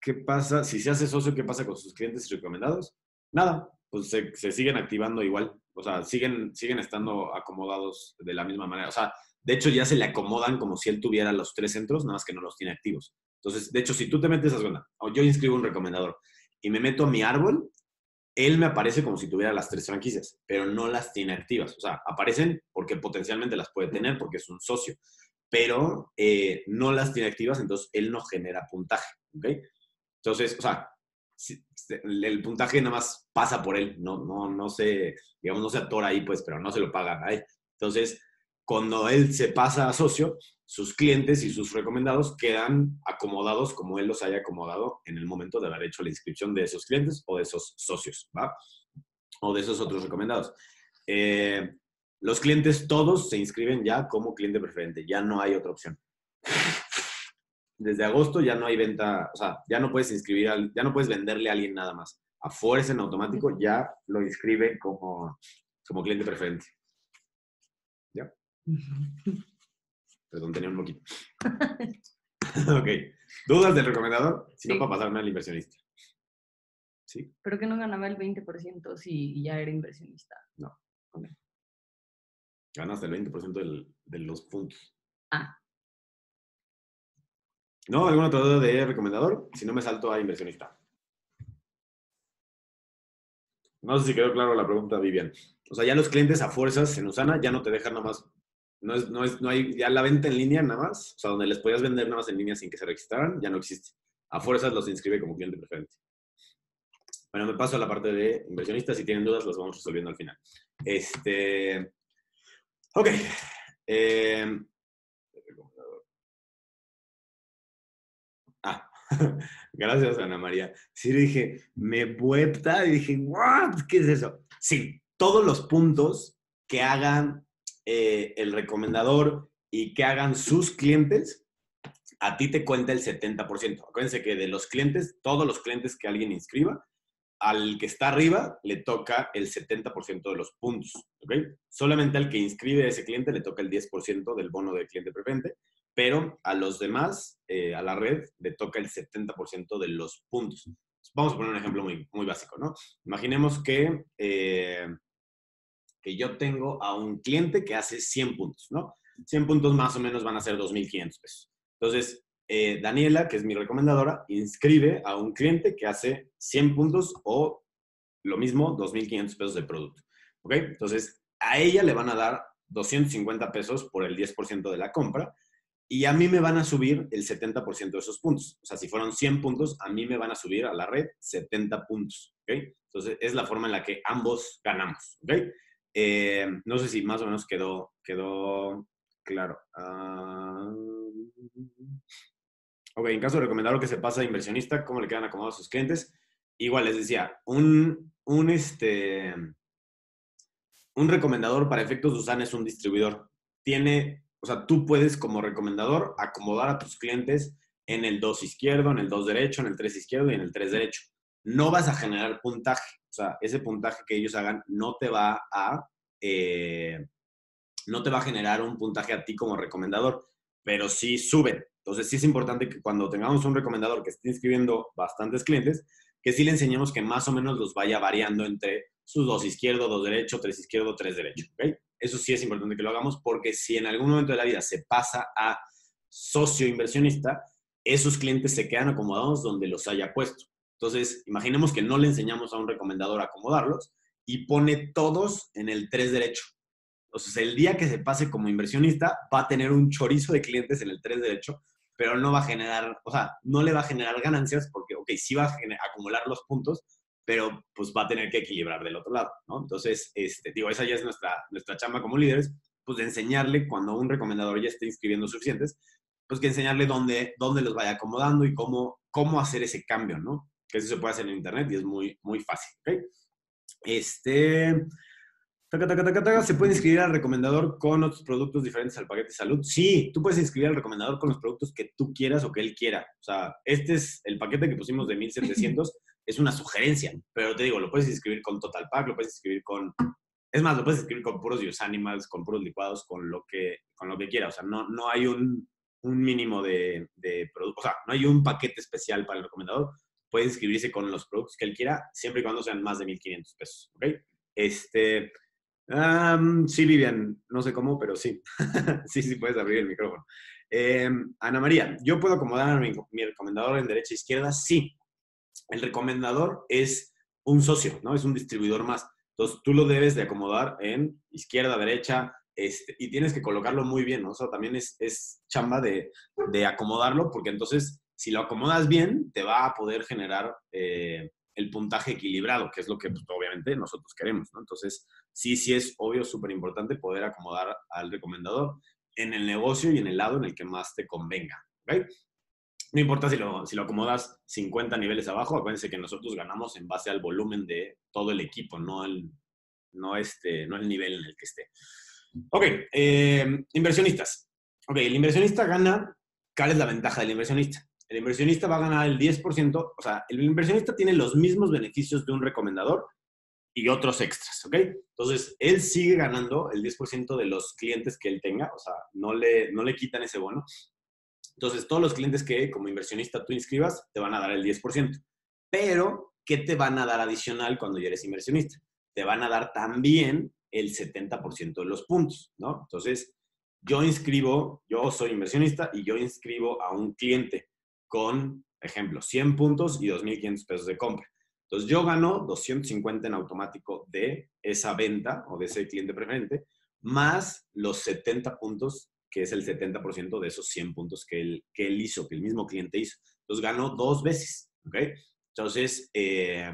Speaker 2: ¿Qué pasa? Si se hace socio, ¿qué pasa con sus clientes y recomendados? Nada, pues se, siguen activando igual. O sea, siguen, siguen estando acomodados de la misma manera. O sea, de hecho, ya se le acomodan como si él tuviera los tres centros, nada más que no los tiene activos. Entonces, de hecho, si tú te metes a zona, yo inscribo un recomendador y me meto a mi árbol, él me aparece como si tuviera las tres franquicias, pero no las tiene activas. O sea, aparecen porque potencialmente las puede tener porque es un socio, pero eh, no las tiene activas, entonces él no genera puntaje. ¿ok? Entonces, o sea, el puntaje nada más pasa por él, no, no, no se, digamos, no se atora ahí, pues, pero no se lo paga a él. Entonces, cuando él se pasa a socio, sus clientes y sus recomendados quedan acomodados como él los haya acomodado en el momento de haber hecho la inscripción de esos clientes o de esos socios, ¿va? O de esos otros recomendados. Eh, los clientes todos se inscriben ya como cliente preferente, ya no hay otra opción. Desde agosto ya no hay venta, o sea, ya no puedes inscribir, ya no puedes venderle a alguien nada más. A fuerza en automático ya lo inscribe como, como cliente preferente. Perdón, tenía un poquito. ok. ¿Dudas del recomendador? Si no, para pasarme al inversionista.
Speaker 3: ¿Sí? Pero que no ganaba el 20% si ya era inversionista.
Speaker 2: No. Ganas el 20% de los puntos.
Speaker 3: Ah.
Speaker 2: ¿No? ¿Alguna otra duda de recomendador? Si no, me salto a inversionista. No sé si quedó claro la pregunta, Vivian. O sea, ya los clientes a fuerzas en Usana ya no te dejan nomás no, es, no, es, no hay ya la venta en línea nada más, o sea, donde les podías vender nada más en línea sin que se registraran, ya no existe. A fuerzas los inscribe como cliente preferente. Bueno, me paso a la parte de inversionistas. Si tienen dudas, las vamos resolviendo al final. Este. Ok. Eh, ah, gracias, Ana María. Sí, dije, me vuelta y dije, ¿what? ¿Qué es eso? Sí, todos los puntos que hagan eh, el recomendador y que hagan sus clientes, a ti te cuenta el 70%. Acuérdense que de los clientes, todos los clientes que alguien inscriba, al que está arriba le toca el 70% de los puntos. ¿okay? Solamente al que inscribe a ese cliente le toca el 10% del bono de cliente preferente, pero a los demás, eh, a la red, le toca el 70% de los puntos. Vamos a poner un ejemplo muy, muy básico, ¿no? Imaginemos que eh, que yo tengo a un cliente que hace 100 puntos, ¿no? 100 puntos más o menos van a ser 2.500 pesos. Entonces, eh, Daniela, que es mi recomendadora, inscribe a un cliente que hace 100 puntos o lo mismo, 2.500 pesos de producto. ¿Ok? Entonces, a ella le van a dar 250 pesos por el 10% de la compra y a mí me van a subir el 70% de esos puntos. O sea, si fueron 100 puntos, a mí me van a subir a la red 70 puntos. ¿Ok? Entonces, es la forma en la que ambos ganamos. ¿Ok? Eh, no sé si más o menos quedó, quedó claro. Ah, ok, en caso de recomendar que se pasa a inversionista, ¿cómo le quedan acomodados sus clientes? Igual les decía, un, un, este, un recomendador para efectos de USAN es un distribuidor. Tiene, o sea, tú puedes como recomendador acomodar a tus clientes en el 2 izquierdo, en el 2 derecho, en el 3 izquierdo y en el 3 derecho. No vas a generar puntaje. O sea, ese puntaje que ellos hagan no te va a, eh, no te va a generar un puntaje a ti como recomendador, pero sí suben. Entonces sí es importante que cuando tengamos un recomendador que esté inscribiendo bastantes clientes, que sí le enseñemos que más o menos los vaya variando entre sus dos izquierdo, dos derecho, tres izquierdo, tres derecho. Eso sí es importante que lo hagamos porque si en algún momento de la vida se pasa a socio inversionista, esos clientes se quedan acomodados donde los haya puesto. Entonces, imaginemos que no le enseñamos a un recomendador a acomodarlos y pone todos en el 3 derecho. Entonces, el día que se pase como inversionista, va a tener un chorizo de clientes en el 3 derecho, pero no va a generar, o sea, no le va a generar ganancias porque, ok, sí va a acumular los puntos, pero pues va a tener que equilibrar del otro lado, ¿no? Entonces, este, digo, esa ya es nuestra, nuestra chamba como líderes, pues de enseñarle cuando un recomendador ya esté inscribiendo suficientes, pues que enseñarle dónde, dónde los vaya acomodando y cómo, cómo hacer ese cambio, ¿no? Que eso se puede hacer en internet y es muy, muy fácil, ¿ok? Este, ¿Se puede inscribir al recomendador con otros productos diferentes al paquete de salud? Sí, tú puedes inscribir al recomendador con los productos que tú quieras o que él quiera. O sea, este es el paquete que pusimos de 1700, es una sugerencia, pero te digo, lo puedes inscribir con Total Pack, lo puedes inscribir con... Es más, lo puedes inscribir con puros Use Animals, con puros licuados, con lo que, con lo que quiera. O sea, no, no hay un, un mínimo de, de productos, o sea, no hay un paquete especial para el recomendador. Puede inscribirse con los productos que él quiera, siempre y cuando sean más de 1.500 pesos, ¿ok? Este, sí, Vivian, no sé cómo, pero sí. sí, sí, puedes abrir el micrófono. Em, Ana María, ¿yo puedo acomodar a mi, recomendador en derecha e izquierda? Sí. El recomendador es un socio, ¿no? Es un distribuidor más. Entonces, tú lo debes de acomodar en izquierda, derecha, este, y tienes que colocarlo muy bien, ¿no? O sea, también es, es chamba de, de, acomodarlo, porque entonces, si lo acomodas bien, te va a poder generar eh, el puntaje equilibrado, que es lo que pues, obviamente nosotros queremos, ¿no? Entonces, sí, sí es obvio, súper importante poder acomodar al recomendador en el negocio y en el lado en el que más te convenga. ¿ok? No importa si lo, si lo acomodas 50 niveles abajo, acuérdense que nosotros ganamos en base al volumen de todo el equipo, no el, no este, no el nivel en el que esté. Ok, eh, inversionistas. Ok, el inversionista gana, ¿cuál es la ventaja del inversionista? El inversionista va a ganar el 10%, o sea, el inversionista tiene los mismos beneficios de un recomendador, y otros extras, ¿ok? Entonces, él sigue ganando el 10% de los clientes que él tenga, o sea, no le, no le quitan ese bono. Entonces, todos los clientes que como inversionista tú inscribas te van a dar el 10%. Pero, ¿qué te van a dar adicional cuando ya eres inversionista? Te van a dar también el 70% de los puntos, ¿no? Entonces, yo inscribo, yo soy inversionista y yo inscribo a un cliente con, ejemplo, 100 puntos y 2.500 pesos de compra. Entonces yo gano 250 en automático de esa venta o de ese cliente preferente, más los 70 puntos, que es el 70% de esos 100 puntos que él, que él hizo, que el mismo cliente hizo. Entonces gano dos veces, ¿ok? Entonces, eh,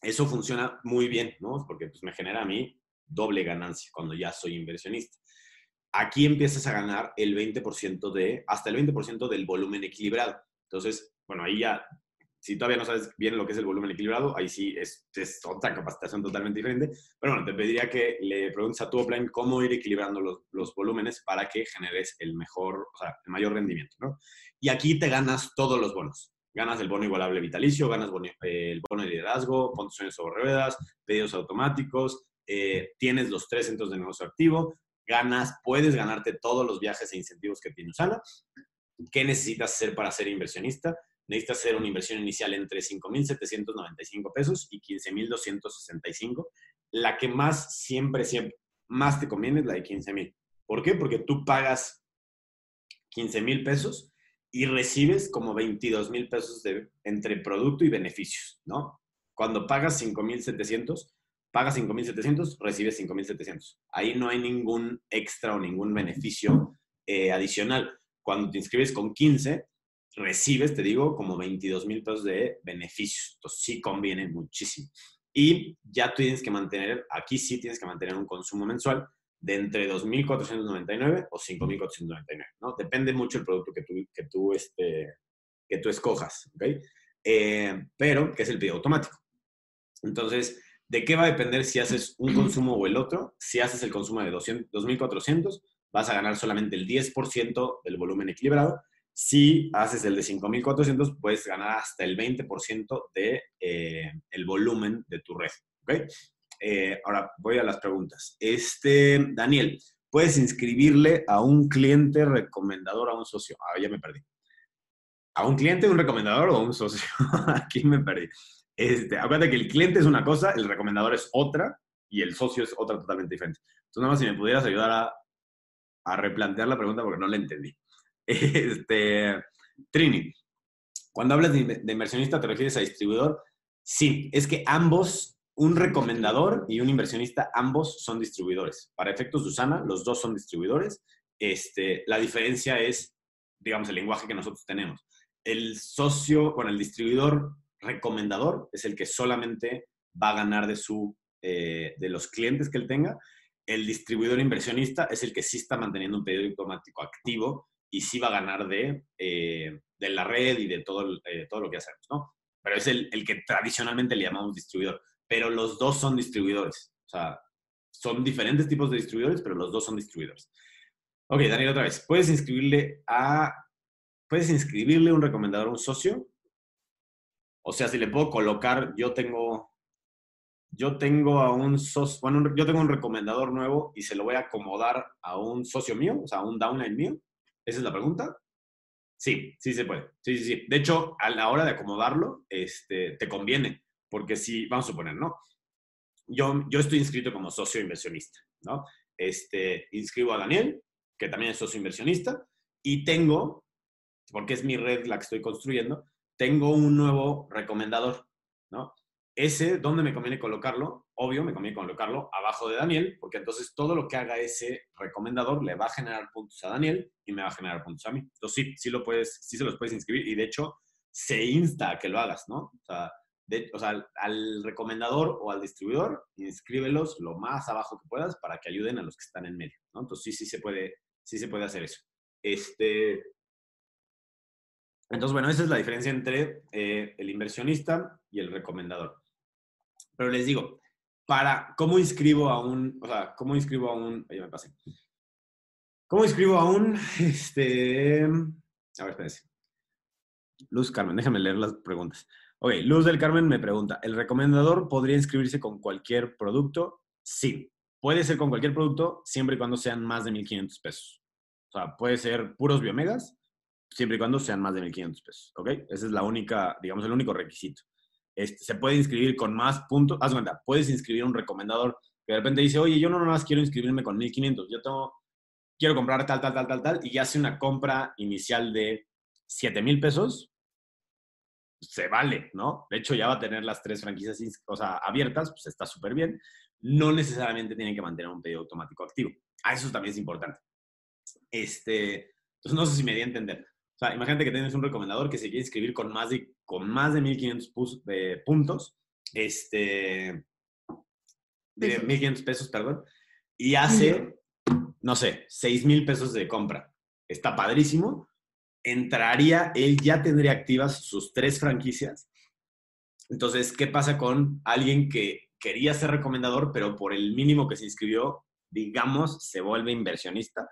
Speaker 2: eso funciona muy bien, ¿no? Porque pues, me genera a mí doble ganancia cuando ya soy inversionista. Aquí empiezas a ganar el 20% de, hasta el 20% del volumen equilibrado. Entonces, bueno, ahí ya si todavía no sabes bien lo que es el volumen equilibrado, ahí sí es, es otra capacitación totalmente diferente. Pero bueno, te pediría que le preguntes a tu offline cómo ir equilibrando los, los, volúmenes para que generes el mejor, o sea, el mayor rendimiento, ¿no? Y aquí te ganas todos los bonos. Ganas el bono igualable vitalicio, ganas eh, el bono de liderazgo, puntuaciones sobre ruedas, pedidos automáticos, eh, tienes los tres centros de negocio activo, ganas, puedes ganarte todos los viajes e incentivos que tiene Usana. ¿Qué necesitas hacer para ser inversionista? necesitas hacer una inversión inicial entre 5.795 pesos y 15.265. La que más siempre, siempre, más te conviene es la de 15.000. ¿Por qué? Porque tú pagas 15.000 pesos y recibes como 22.000 pesos de, entre producto y beneficios, ¿no? Cuando pagas 5.700, pagas 5.700, recibes 5.700. Ahí no hay ningún extra o ningún beneficio eh, adicional. Cuando te inscribes con 15, recibes, te digo, como 22 mil pesos de beneficios. Entonces sí conviene muchísimo. Y ya tú tienes que mantener, aquí sí tienes que mantener un consumo mensual de entre 2.499 o 5.499, ¿no? Depende mucho el producto que tú, que tú, este, que tú escojas, ¿ok? Eh, pero, que es el pedido automático. Entonces, ¿de qué va a depender si haces un consumo o el otro? Si haces el consumo de 2.400, vas a ganar solamente el 10% del volumen equilibrado si haces el de 5.400, puedes ganar hasta el 20% de eh, volumen de tu red. ¿okay? Eh, ahora voy a las preguntas. Este, Daniel, ¿puedes inscribirle a un cliente recomendador a un socio? Ah, ya me perdí. ¿A un cliente, un recomendador o un socio? Aquí me perdí. Este, acuérdate que el cliente es una cosa, el recomendador es otra y el socio es otra totalmente diferente. Entonces, nada más si me pudieras ayudar a, replantear la pregunta porque no la entendí. Este, Trini, cuando hablas de, inversionista, ¿te refieres a distribuidor? Sí, es que ambos, un recomendador y un inversionista, ambos son distribuidores. Para efectos de Usana, los dos son distribuidores. Este, la diferencia es, digamos, el lenguaje que nosotros tenemos. El socio, bueno, el distribuidor recomendador es el que solamente va a ganar de, su, eh, de los clientes que él tenga. El distribuidor inversionista es el que sí está manteniendo un pedido automático activo y sí va a ganar de, eh, de la red y de todo, eh, todo lo que hacemos, ¿no? Pero es el, el, que tradicionalmente le llamamos distribuidor. Pero los dos son distribuidores. O sea, son diferentes tipos de distribuidores, pero los dos son distribuidores. Ok, Daniel, otra vez. ¿Puedes inscribirle a... ¿Puedes inscribirle un recomendador a un socio? O sea, si le puedo colocar, yo tengo yo tengo a un socio, bueno, yo tengo un recomendador nuevo y se lo voy a acomodar a un socio mío, o sea, a un downline mío. ¿Esa es la pregunta? Sí, sí se puede. Sí, sí, sí. De hecho, a la hora de acomodarlo, este, te conviene, porque si, vamos a suponer, ¿no? Yo, yo estoy inscrito como socio inversionista, ¿no? Este, inscribo a Daniel, que también es socio inversionista, y tengo, porque es mi red la que estoy construyendo, tengo un nuevo recomendador, ¿no? Ese, ¿dónde me conviene colocarlo? Obvio, me conviene colocarlo abajo de Daniel, porque entonces todo lo que haga ese recomendador le va a generar puntos a Daniel y me va a generar puntos a mí. Entonces sí, sí, lo puedes, sí se los puedes inscribir y de hecho se insta a que lo hagas, ¿no? O sea, o sea, al recomendador o al distribuidor, inscríbelos lo más abajo que puedas para que ayuden a los que están en medio, ¿no? Entonces sí, sí se puede, sí se puede hacer eso. Este, entonces, bueno, esa es la diferencia entre eh, el inversionista y el recomendador. Pero les digo, para, ¿cómo inscribo a un, o sea, cómo inscribo a un, ahí me pasé. ¿Cómo inscribo a un, este, a ver, espérense. Luz Carmen, déjame leer las preguntas. Ok, Luz del Carmen me pregunta, ¿el recomendador podría inscribirse con cualquier producto? Sí, puede ser con cualquier producto siempre y cuando sean más de 1.500 pesos. O sea, puede ser puros biomegas siempre y cuando sean más de 1.500 pesos. ¿Ok? Ese es la única, digamos, el único requisito. Este, se puede inscribir con más puntos. Haz cuenta, puedes inscribir un recomendador que de repente dice, oye, yo no más quiero inscribirme con 1500, yo tengo, quiero comprar tal, tal, tal, tal, tal, y hace una compra inicial de 7000 pesos, se vale, ¿no? De hecho, ya va a tener las tres franquicias o sea, abiertas, pues está súper bien. No necesariamente tienen que mantener un pedido automático activo. A eso también es importante. Este, entonces, no sé si me di a entender sea, imagínate que tienes un recomendador que se quiere inscribir con más de, con más de 1500 puntos, este, de 1500 pesos, perdón, y hace, no sé, 6000 pesos de compra. Está padrísimo. Entraría, él ya tendría activas sus tres franquicias. Entonces, ¿qué pasa con alguien que quería ser recomendador, pero por el mínimo que se inscribió, digamos, se vuelve inversionista?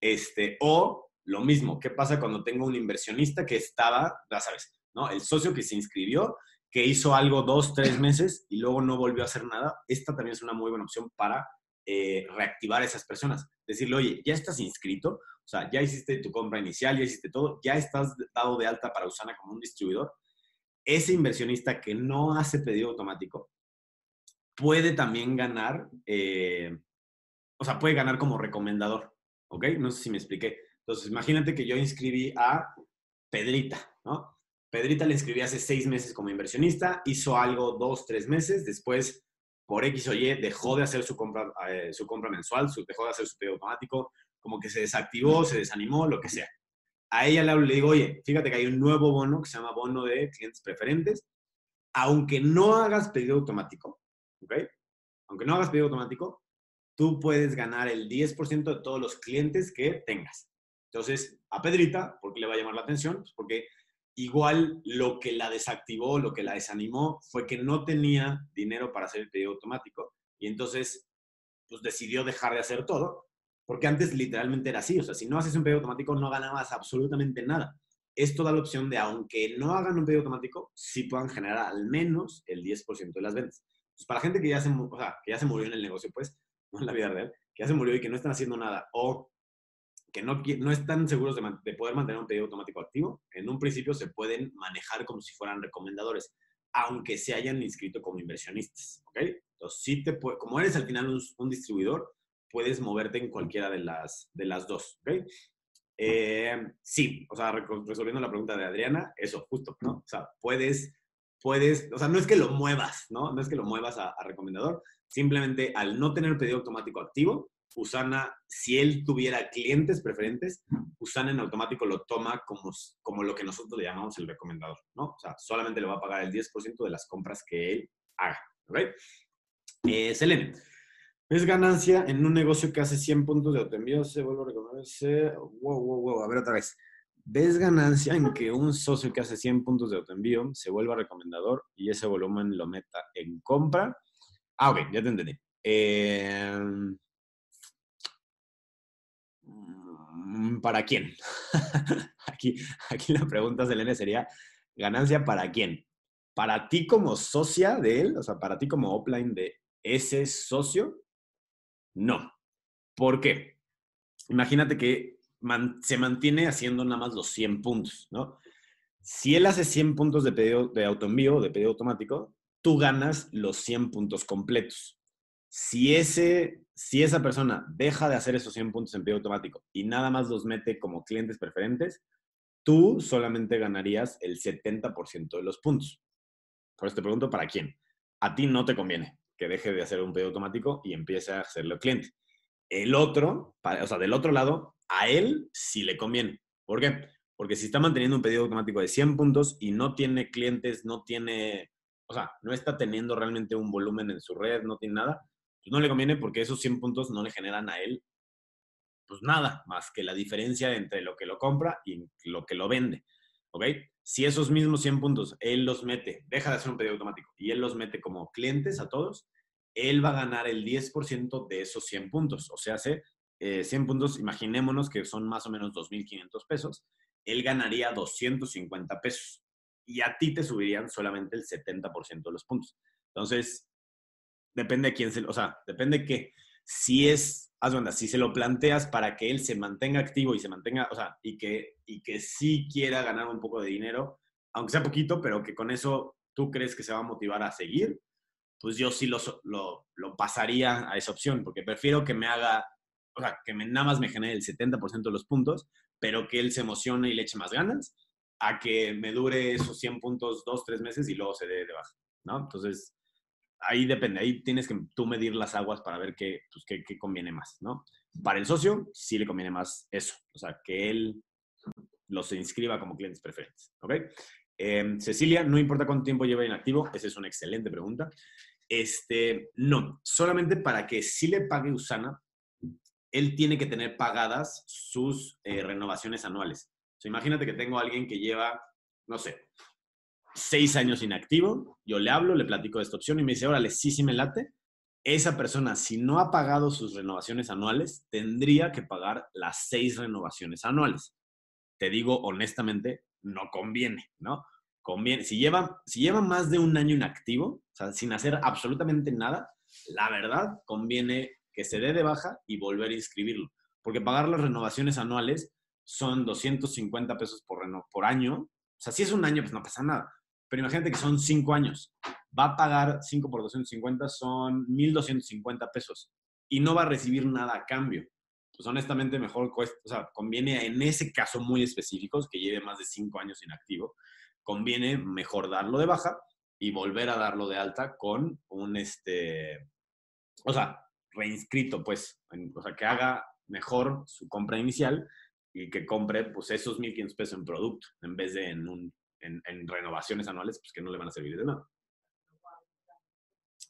Speaker 2: Este, o lo mismo, ¿qué pasa cuando tengo un inversionista que estaba, ya sabes, ¿no? El socio que se inscribió, que hizo algo dos, tres meses y luego no volvió a hacer nada. Esta también es una muy buena opción para eh, reactivar a esas personas. Decirle, oye, ya estás inscrito, o sea, ya hiciste tu compra inicial, ya hiciste todo, ya estás dado de alta para Usana como un distribuidor. Ese inversionista que no hace pedido automático puede también ganar, eh, o sea, puede ganar como recomendador, ¿ok? No sé si me expliqué. Entonces, imagínate que yo inscribí a Pedrita, ¿no? Pedrita le inscribí hace seis meses como inversionista, hizo algo dos, tres meses, después, por X o Y, dejó de hacer su compra, eh, su compra mensual, dejó de hacer su pedido automático, como que se desactivó, se desanimó, lo que sea. A ella le, le digo, oye, fíjate que hay un nuevo bono que se llama bono de clientes preferentes. Aunque no hagas pedido automático, ¿ok? Aunque no hagas pedido automático, tú puedes ganar el 10% de todos los clientes que tengas. Entonces, a Pedrita, ¿por qué le va a llamar la atención? Pues porque igual lo que la desactivó, lo que la desanimó, fue que no tenía dinero para hacer el pedido automático y entonces pues decidió dejar de hacer todo, porque antes literalmente era así, o sea, si no haces un pedido automático no ganabas absolutamente nada. Esto da la opción de, aunque no hagan un pedido automático, sí puedan generar al menos el 10% de las ventas. Pues para gente que ya, se, que ya se murió en el negocio, pues, no en la vida real, que ya se murió y que no están haciendo nada, o que no, no están seguros de, poder mantener un pedido automático activo, en un principio se pueden manejar como si fueran recomendadores, aunque se hayan inscrito como inversionistas. ¿ok? Entonces, sí te como eres al final un, distribuidor, puedes moverte en cualquiera de las, de las dos. ¿ok? Eh, sí, o sea, resolviendo la pregunta de Adriana, eso, justo, ¿no? O sea, puedes, puedes, o sea, no es que lo muevas, ¿no? No es que lo muevas a, a recomendador, simplemente al no tener pedido automático activo, Usana, si él tuviera clientes preferentes, Usana en automático lo toma como, como lo que nosotros le llamamos el recomendador, ¿no? O sea, solamente le va a pagar el 10% de las compras que él haga, ¿ok? Eh, Selene, ¿es ganancia en un negocio que hace 100 puntos de autoenvío? Se vuelve a reconocerse. Wow, wow, wow, a ver otra vez. ¿Ves ganancia en que un socio que hace 100 puntos de autoenvío se vuelva recomendador y ese volumen lo meta en compra? Ah, ok, ya te entendí. Eh, ¿Para quién? aquí, aquí la pregunta, Selene, sería, ¿ganancia para quién? ¿Para ti como socia de él? O sea, ¿para ti como offline de ese socio? No. ¿Por qué? Imagínate que se mantiene haciendo nada más los 100 puntos, ¿no? Si él hace 100 puntos de pedido de autoenvío, de pedido automático, tú ganas los 100 puntos completos. Si, ese, si esa persona deja de hacer esos 100 puntos en pedido automático y nada más los mete como clientes preferentes, tú solamente ganarías el 70% de los puntos. Por eso te pregunto, ¿para quién? A ti no te conviene que deje de hacer un pedido automático y empiece a hacerlo cliente. El otro, o sea, del otro lado, a él sí le conviene. ¿Por qué? Porque si está manteniendo un pedido automático de 100 puntos y no tiene clientes, no tiene, o sea, no está teniendo realmente un volumen en su red, no tiene nada, pues no le conviene porque esos 100 puntos no le generan a él, pues nada, más que la diferencia entre lo que lo compra y lo que lo vende. ¿Ok? Si esos mismos 100 puntos él los mete, deja de hacer un pedido automático y él los mete como clientes a todos, él va a ganar el 10% de esos 100 puntos. O sea, hace 100 puntos, imaginémonos que son más o menos 2.500 pesos, él ganaría 250 pesos y a ti te subirían solamente el 70% de los puntos. Entonces, depende de quién se, o sea, depende que si es, haz cuenta, si se lo planteas para que él se mantenga activo y se mantenga, o sea, y que, y que sí quiera ganar un poco de dinero, aunque sea poquito, pero que con eso tú crees que se va a motivar a seguir, pues yo sí lo, lo, lo pasaría a esa opción, porque prefiero que me haga o sea, que me, nada más me genere el 70% de los puntos, pero que él se emocione y le eche más ganas, a que me dure esos 100 puntos dos, tres meses y luego se dé de baja, ¿no? Entonces, ahí depende, ahí tienes que tú medir las aguas para ver qué, pues, qué, conviene más, ¿no? Para el socio, sí le conviene más eso, o sea, que él los inscriba como clientes preferentes, ¿ok? Em, Cecilia, no importa cuánto tiempo lleva inactivo, esa es una excelente pregunta. Este, no, solamente para que sí le pague Usana, él tiene que tener pagadas sus eh, renovaciones anuales. imagínate que tengo a alguien que lleva, no sé, seis años inactivo, yo le hablo, le platico de esta opción y me dice, órale, sí, sí me late. Esa persona, si no ha pagado sus renovaciones anuales, tendría que pagar las seis renovaciones anuales. Te digo honestamente, no conviene, ¿no? Conviene. Si lleva, si lleva más de un año inactivo, o sea, sin hacer absolutamente nada, la verdad, conviene que se dé de baja y volver a inscribirlo. Porque pagar las renovaciones anuales son 250 pesos por, por año. O sea, si es un año, pues no pasa nada. Pero imagínate que son cinco años. Va a pagar 5 por 250, son 1.250 pesos. Y no va a recibir nada a cambio. Pues honestamente, mejor cuesta, o sea, conviene en ese caso muy específico, que lleve más de cinco años inactivo, conviene mejor darlo de baja y volver a darlo de alta con un, este, o sea, reinscrito, pues, o sea, que haga mejor su compra inicial y que compre, pues, esos 1.500 pesos en producto, en vez de en, un, en, renovaciones anuales, pues, que no le van a servir de nada.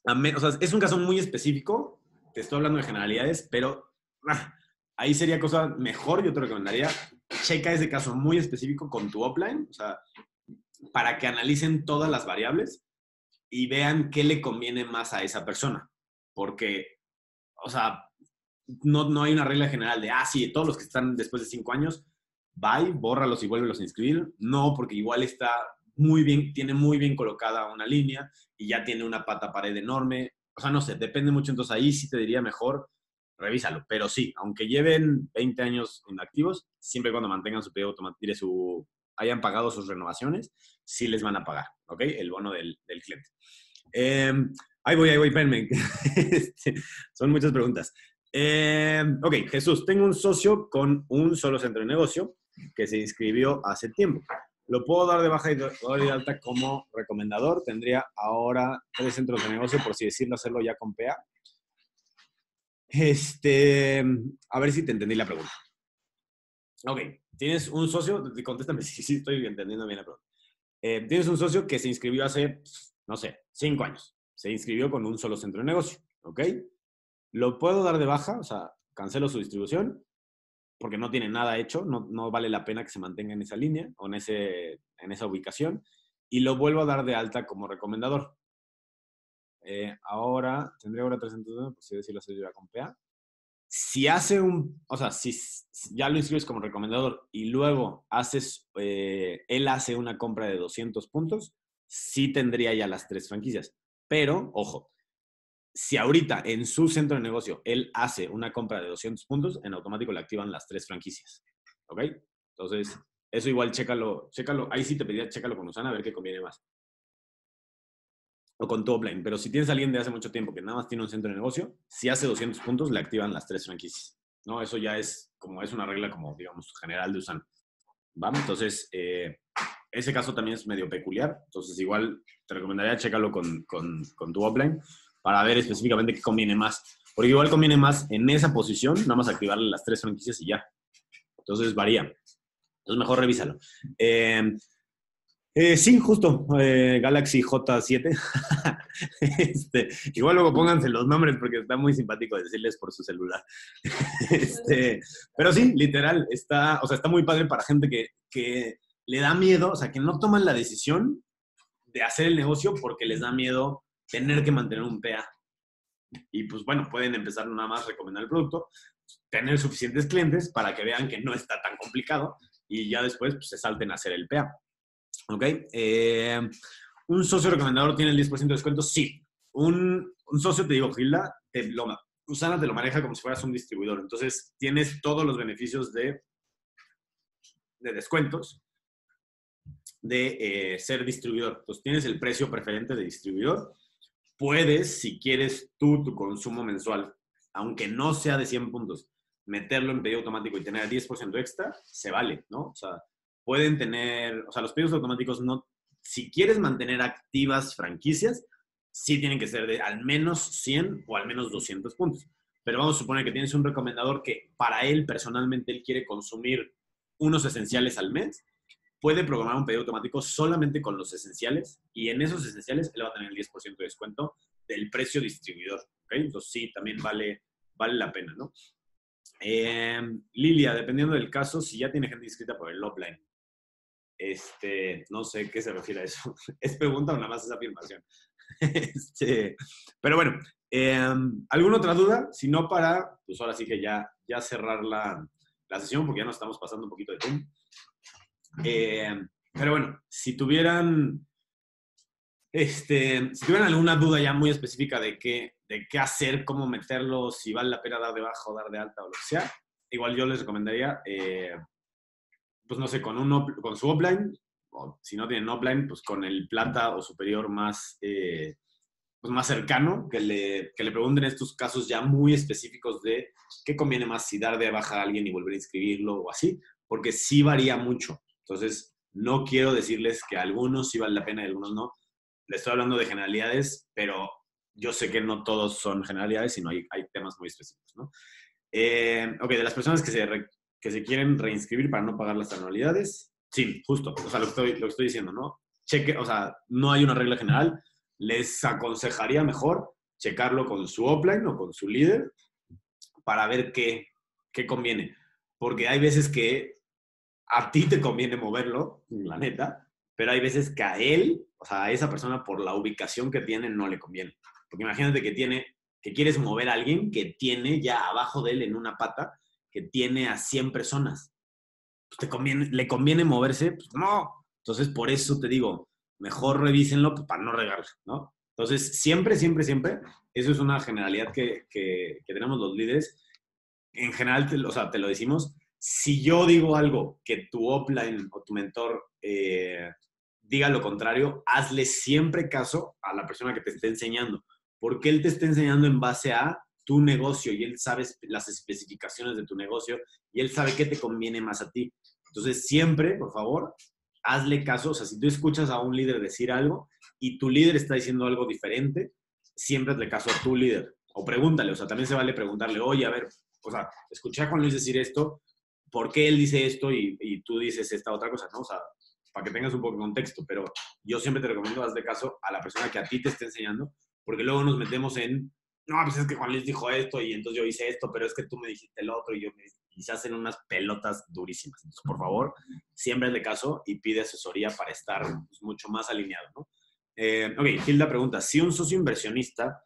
Speaker 2: O sea, es un caso muy específico, te estoy hablando de generalidades, pero ah, ahí sería cosa mejor, yo te recomendaría, checa ese caso muy específico con tu offline, o sea, para que analicen todas las variables y vean qué le conviene más a esa persona. Porque o sea, no, no hay una regla general de, ah, sí, todos los que están después de cinco años, bye, bórralos y vuélvelos a inscribir. No, porque igual está muy bien, tiene muy bien colocada una línea y ya tiene una pata pared enorme. O sea, no sé, depende mucho. Entonces ahí sí te diría mejor, revísalo. Pero sí, aunque lleven 20 años inactivos, siempre cuando mantengan su pedido automático, su, hayan pagado sus renovaciones, sí les van a pagar, ¿ok? El bono del, del cliente. Eh, Ahí voy, ahí voy, espérenme. Este, son muchas preguntas. Eh, ok, Jesús, tengo un socio con un solo centro de negocio que se inscribió hace tiempo. ¿Lo puedo dar de baja y de alta como recomendador? Tendría ahora tres centros de negocio, por si decirlo, hacerlo ya con PA. Este, a ver si te entendí la pregunta. Ok, tienes un socio, contéstame si sí, estoy entendiendo bien la pregunta. Eh, tienes un socio que se inscribió hace, no sé, cinco años. Se inscribió con un solo centro de negocio, ¿ok? Lo puedo dar de baja, o sea, cancelo su distribución porque no tiene nada hecho, no, no vale la pena que se mantenga en esa línea o en, ese, en esa ubicación y lo vuelvo a dar de alta como recomendador. Eh, ahora, tendría ahora 300, pues sí, decirlo así, yo con PA. Si hace un, o sea, si ya lo inscribes como recomendador y luego haces, eh, él hace una compra de 200 puntos, sí tendría ya las tres franquicias. Pero, ojo, si ahorita en su centro de negocio él hace una compra de 200 puntos, en automático le activan las tres franquicias. ¿Ok? Entonces, eso igual chécalo, chécalo. Ahí sí te pediría chécalo con Usana a ver qué conviene más o con tu offline. Pero si tienes a alguien de hace mucho tiempo que nada más tiene un centro de negocio, si hace 200 puntos, le activan las tres franquicias. ¿no? Eso ya es como es una regla como, digamos, general de Usana. ¿Va? Entonces, eh, ese caso también es medio peculiar. Entonces, igual te recomendaría checarlo con, con, con, tu offline para ver específicamente qué conviene más. Porque igual conviene más en esa posición, nada más activarle las tres franquicias y ya. Entonces, varía. Entonces, mejor revísalo. Eh, eh, sí, justo, eh, Galaxy J7. este, igual luego pónganse los nombres porque está muy simpático decirles por su celular. este, pero sí, literal, está, o sea, está muy padre para gente que, que le da miedo, o sea, que no toman la decisión de hacer el negocio porque les da miedo tener que mantener un PA. Y pues bueno, pueden empezar nada más a recomendar el producto, tener suficientes clientes para que vean que no está tan complicado y ya después pues, se salten a hacer el PA. ¿Ok? Eh, ¿Un socio recomendador tiene el 10% de descuento? Sí. Un, socio, te digo, Gilda, te lo, Usana te lo maneja como si fueras un distribuidor. Entonces, tienes todos los beneficios de, de descuentos de eh, ser distribuidor. Entonces, tienes el precio preferente de distribuidor. Puedes, si quieres tú, tu consumo mensual, aunque no sea de 100 puntos, meterlo en pedido automático y tener 10% extra, se vale, ¿no? O sea, pueden tener, o sea, los pedidos automáticos no, si quieres mantener activas franquicias, sí tienen que ser de al menos 100 o al menos 200 puntos. Pero vamos a suponer que tienes un recomendador que para él personalmente él quiere consumir unos esenciales al mes, puede programar un pedido automático solamente con los esenciales y en esos esenciales él va a tener el 10% de descuento del precio distribuidor. Entonces sí, también vale, vale la pena, ¿no? Eh, Lilia, dependiendo del caso, si ya tiene gente inscrita por el offline, este, no sé qué se refiere a eso. ¿Es pregunta o nada más es afirmación? Este, pero bueno, em, ¿alguna otra duda? Si no, para, pues ahora sí que ya, ya cerrar la, la sesión porque ya nos estamos pasando un poquito de tiempo. Em, pero bueno, si tuvieran, este, si tuvieran alguna duda ya muy específica de qué, de qué hacer, cómo meterlo, si vale la pena dar de baja o dar de alta o lo que sea, igual yo les recomendaría eh, pues no sé, con, un, con su offline, o si no tienen offline, pues con el plata o superior más, eh, pues más cercano, que le, que le pregunten estos casos ya muy específicos de qué conviene más, si dar de baja a alguien y volver a inscribirlo o así, porque sí varía mucho. Entonces, no quiero decirles que algunos sí vale la pena y algunos no. Le estoy hablando de generalidades, pero yo sé que no todos son generalidades, sino hay, hay temas muy específicos, ¿no? Eh, ok, de las personas que se, que se quieren reinscribir para no pagar las anualidades. Sí, justo, o sea, lo que estoy, lo estoy diciendo, ¿no? Cheque, o sea, no hay una regla general. Les aconsejaría mejor checarlo con su offline o con su líder para ver qué, qué conviene. Porque hay veces que a ti te conviene moverlo, la neta, pero hay veces que a él, o sea, a esa persona por la ubicación que tiene no le conviene. Porque imagínate que tiene, que quieres mover a alguien que tiene ya abajo de él en una pata que tiene a 100 personas. Pues, te conviene, ¿Le conviene moverse? Pues no. Entonces, por eso te digo, mejor revísenlo pues, para no regarlo, ¿no? Entonces, siempre, siempre, siempre, eso es una generalidad que, que, tenemos los líderes. En general, te, o sea, te lo decimos, si yo digo algo que tu offline o tu mentor eh, diga lo contrario, hazle siempre caso a la persona que te esté enseñando, porque él te está enseñando en base a tu negocio y él sabe las especificaciones de tu negocio y él sabe qué te conviene más a ti. Entonces, siempre, por favor, hazle caso. O sea, si tú escuchas a un líder decir algo y tu líder está diciendo algo diferente, siempre hazle caso a tu líder. o pregúntale, o sea, también se vale preguntarle, oye, a ver, o sea, escuché a Juan Luis decir esto, ¿por qué él dice esto y, tú dices esta otra cosa? ¿no? O sea, para que tengas un poco de contexto, pero yo siempre te recomiendo haz de caso a la persona que a ti te esté enseñando, porque luego nos metemos en, no, pues es que Juan Luis dijo esto y entonces yo hice esto, pero es que tú me dijiste el otro y yo me y se hacen unas pelotas durísimas. Entonces, por favor, siempre de caso y pide asesoría para estar pues, mucho más alineado, ¿no? Eh, ok, Hilda pregunta, si un socio inversionista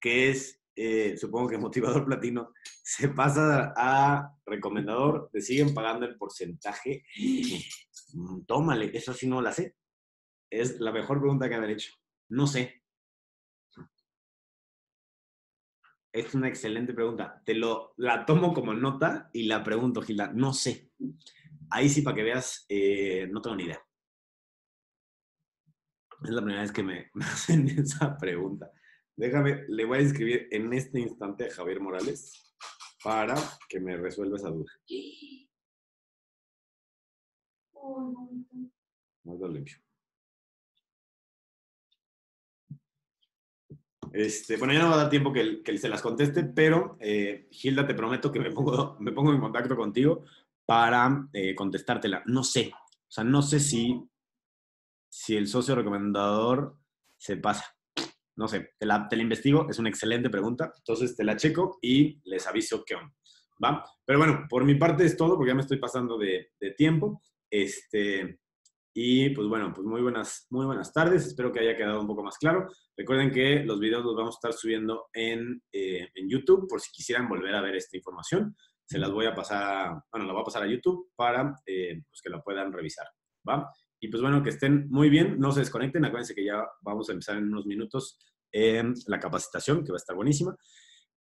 Speaker 2: que es, eh, supongo que motivador platino, se pasa a recomendador, ¿te siguen pagando el porcentaje? Tómale, eso sí no la sé. Es la mejor pregunta que haber hecho. No sé. Es una excelente pregunta. Te lo, la tomo como nota y la pregunto, Gilda. No sé. Ahí sí, para que veas, eh, no tengo ni idea. Es la primera vez que me, hacen esa pregunta. Déjame, le voy a escribir en este instante a Javier Morales para que me resuelva esa duda. Más limpio. Este, bueno, ya no va a dar tiempo que, que se las conteste, pero eh, Hilda, te prometo que me pongo, me pongo en contacto contigo para eh, contestártela. No sé, o sea, no sé si, si el socio recomendador se pasa. No sé, te la, te la investigo, es una excelente pregunta. Entonces te la checo y les aviso qué onda. ¿Va? Pero bueno, por mi parte es todo, porque ya me estoy pasando de, tiempo. Este, y pues bueno, pues muy buenas, muy buenas tardes. Espero que haya quedado un poco más claro. Recuerden que los videos los vamos a estar subiendo en, eh, en YouTube por si quisieran volver a ver esta información. Se las voy a pasar, bueno, la voy a pasar a YouTube para eh, pues que la puedan revisar. ¿va? Y pues bueno, que estén muy bien, no se desconecten. Acuérdense que ya vamos a empezar en unos minutos la capacitación, que va a estar buenísima.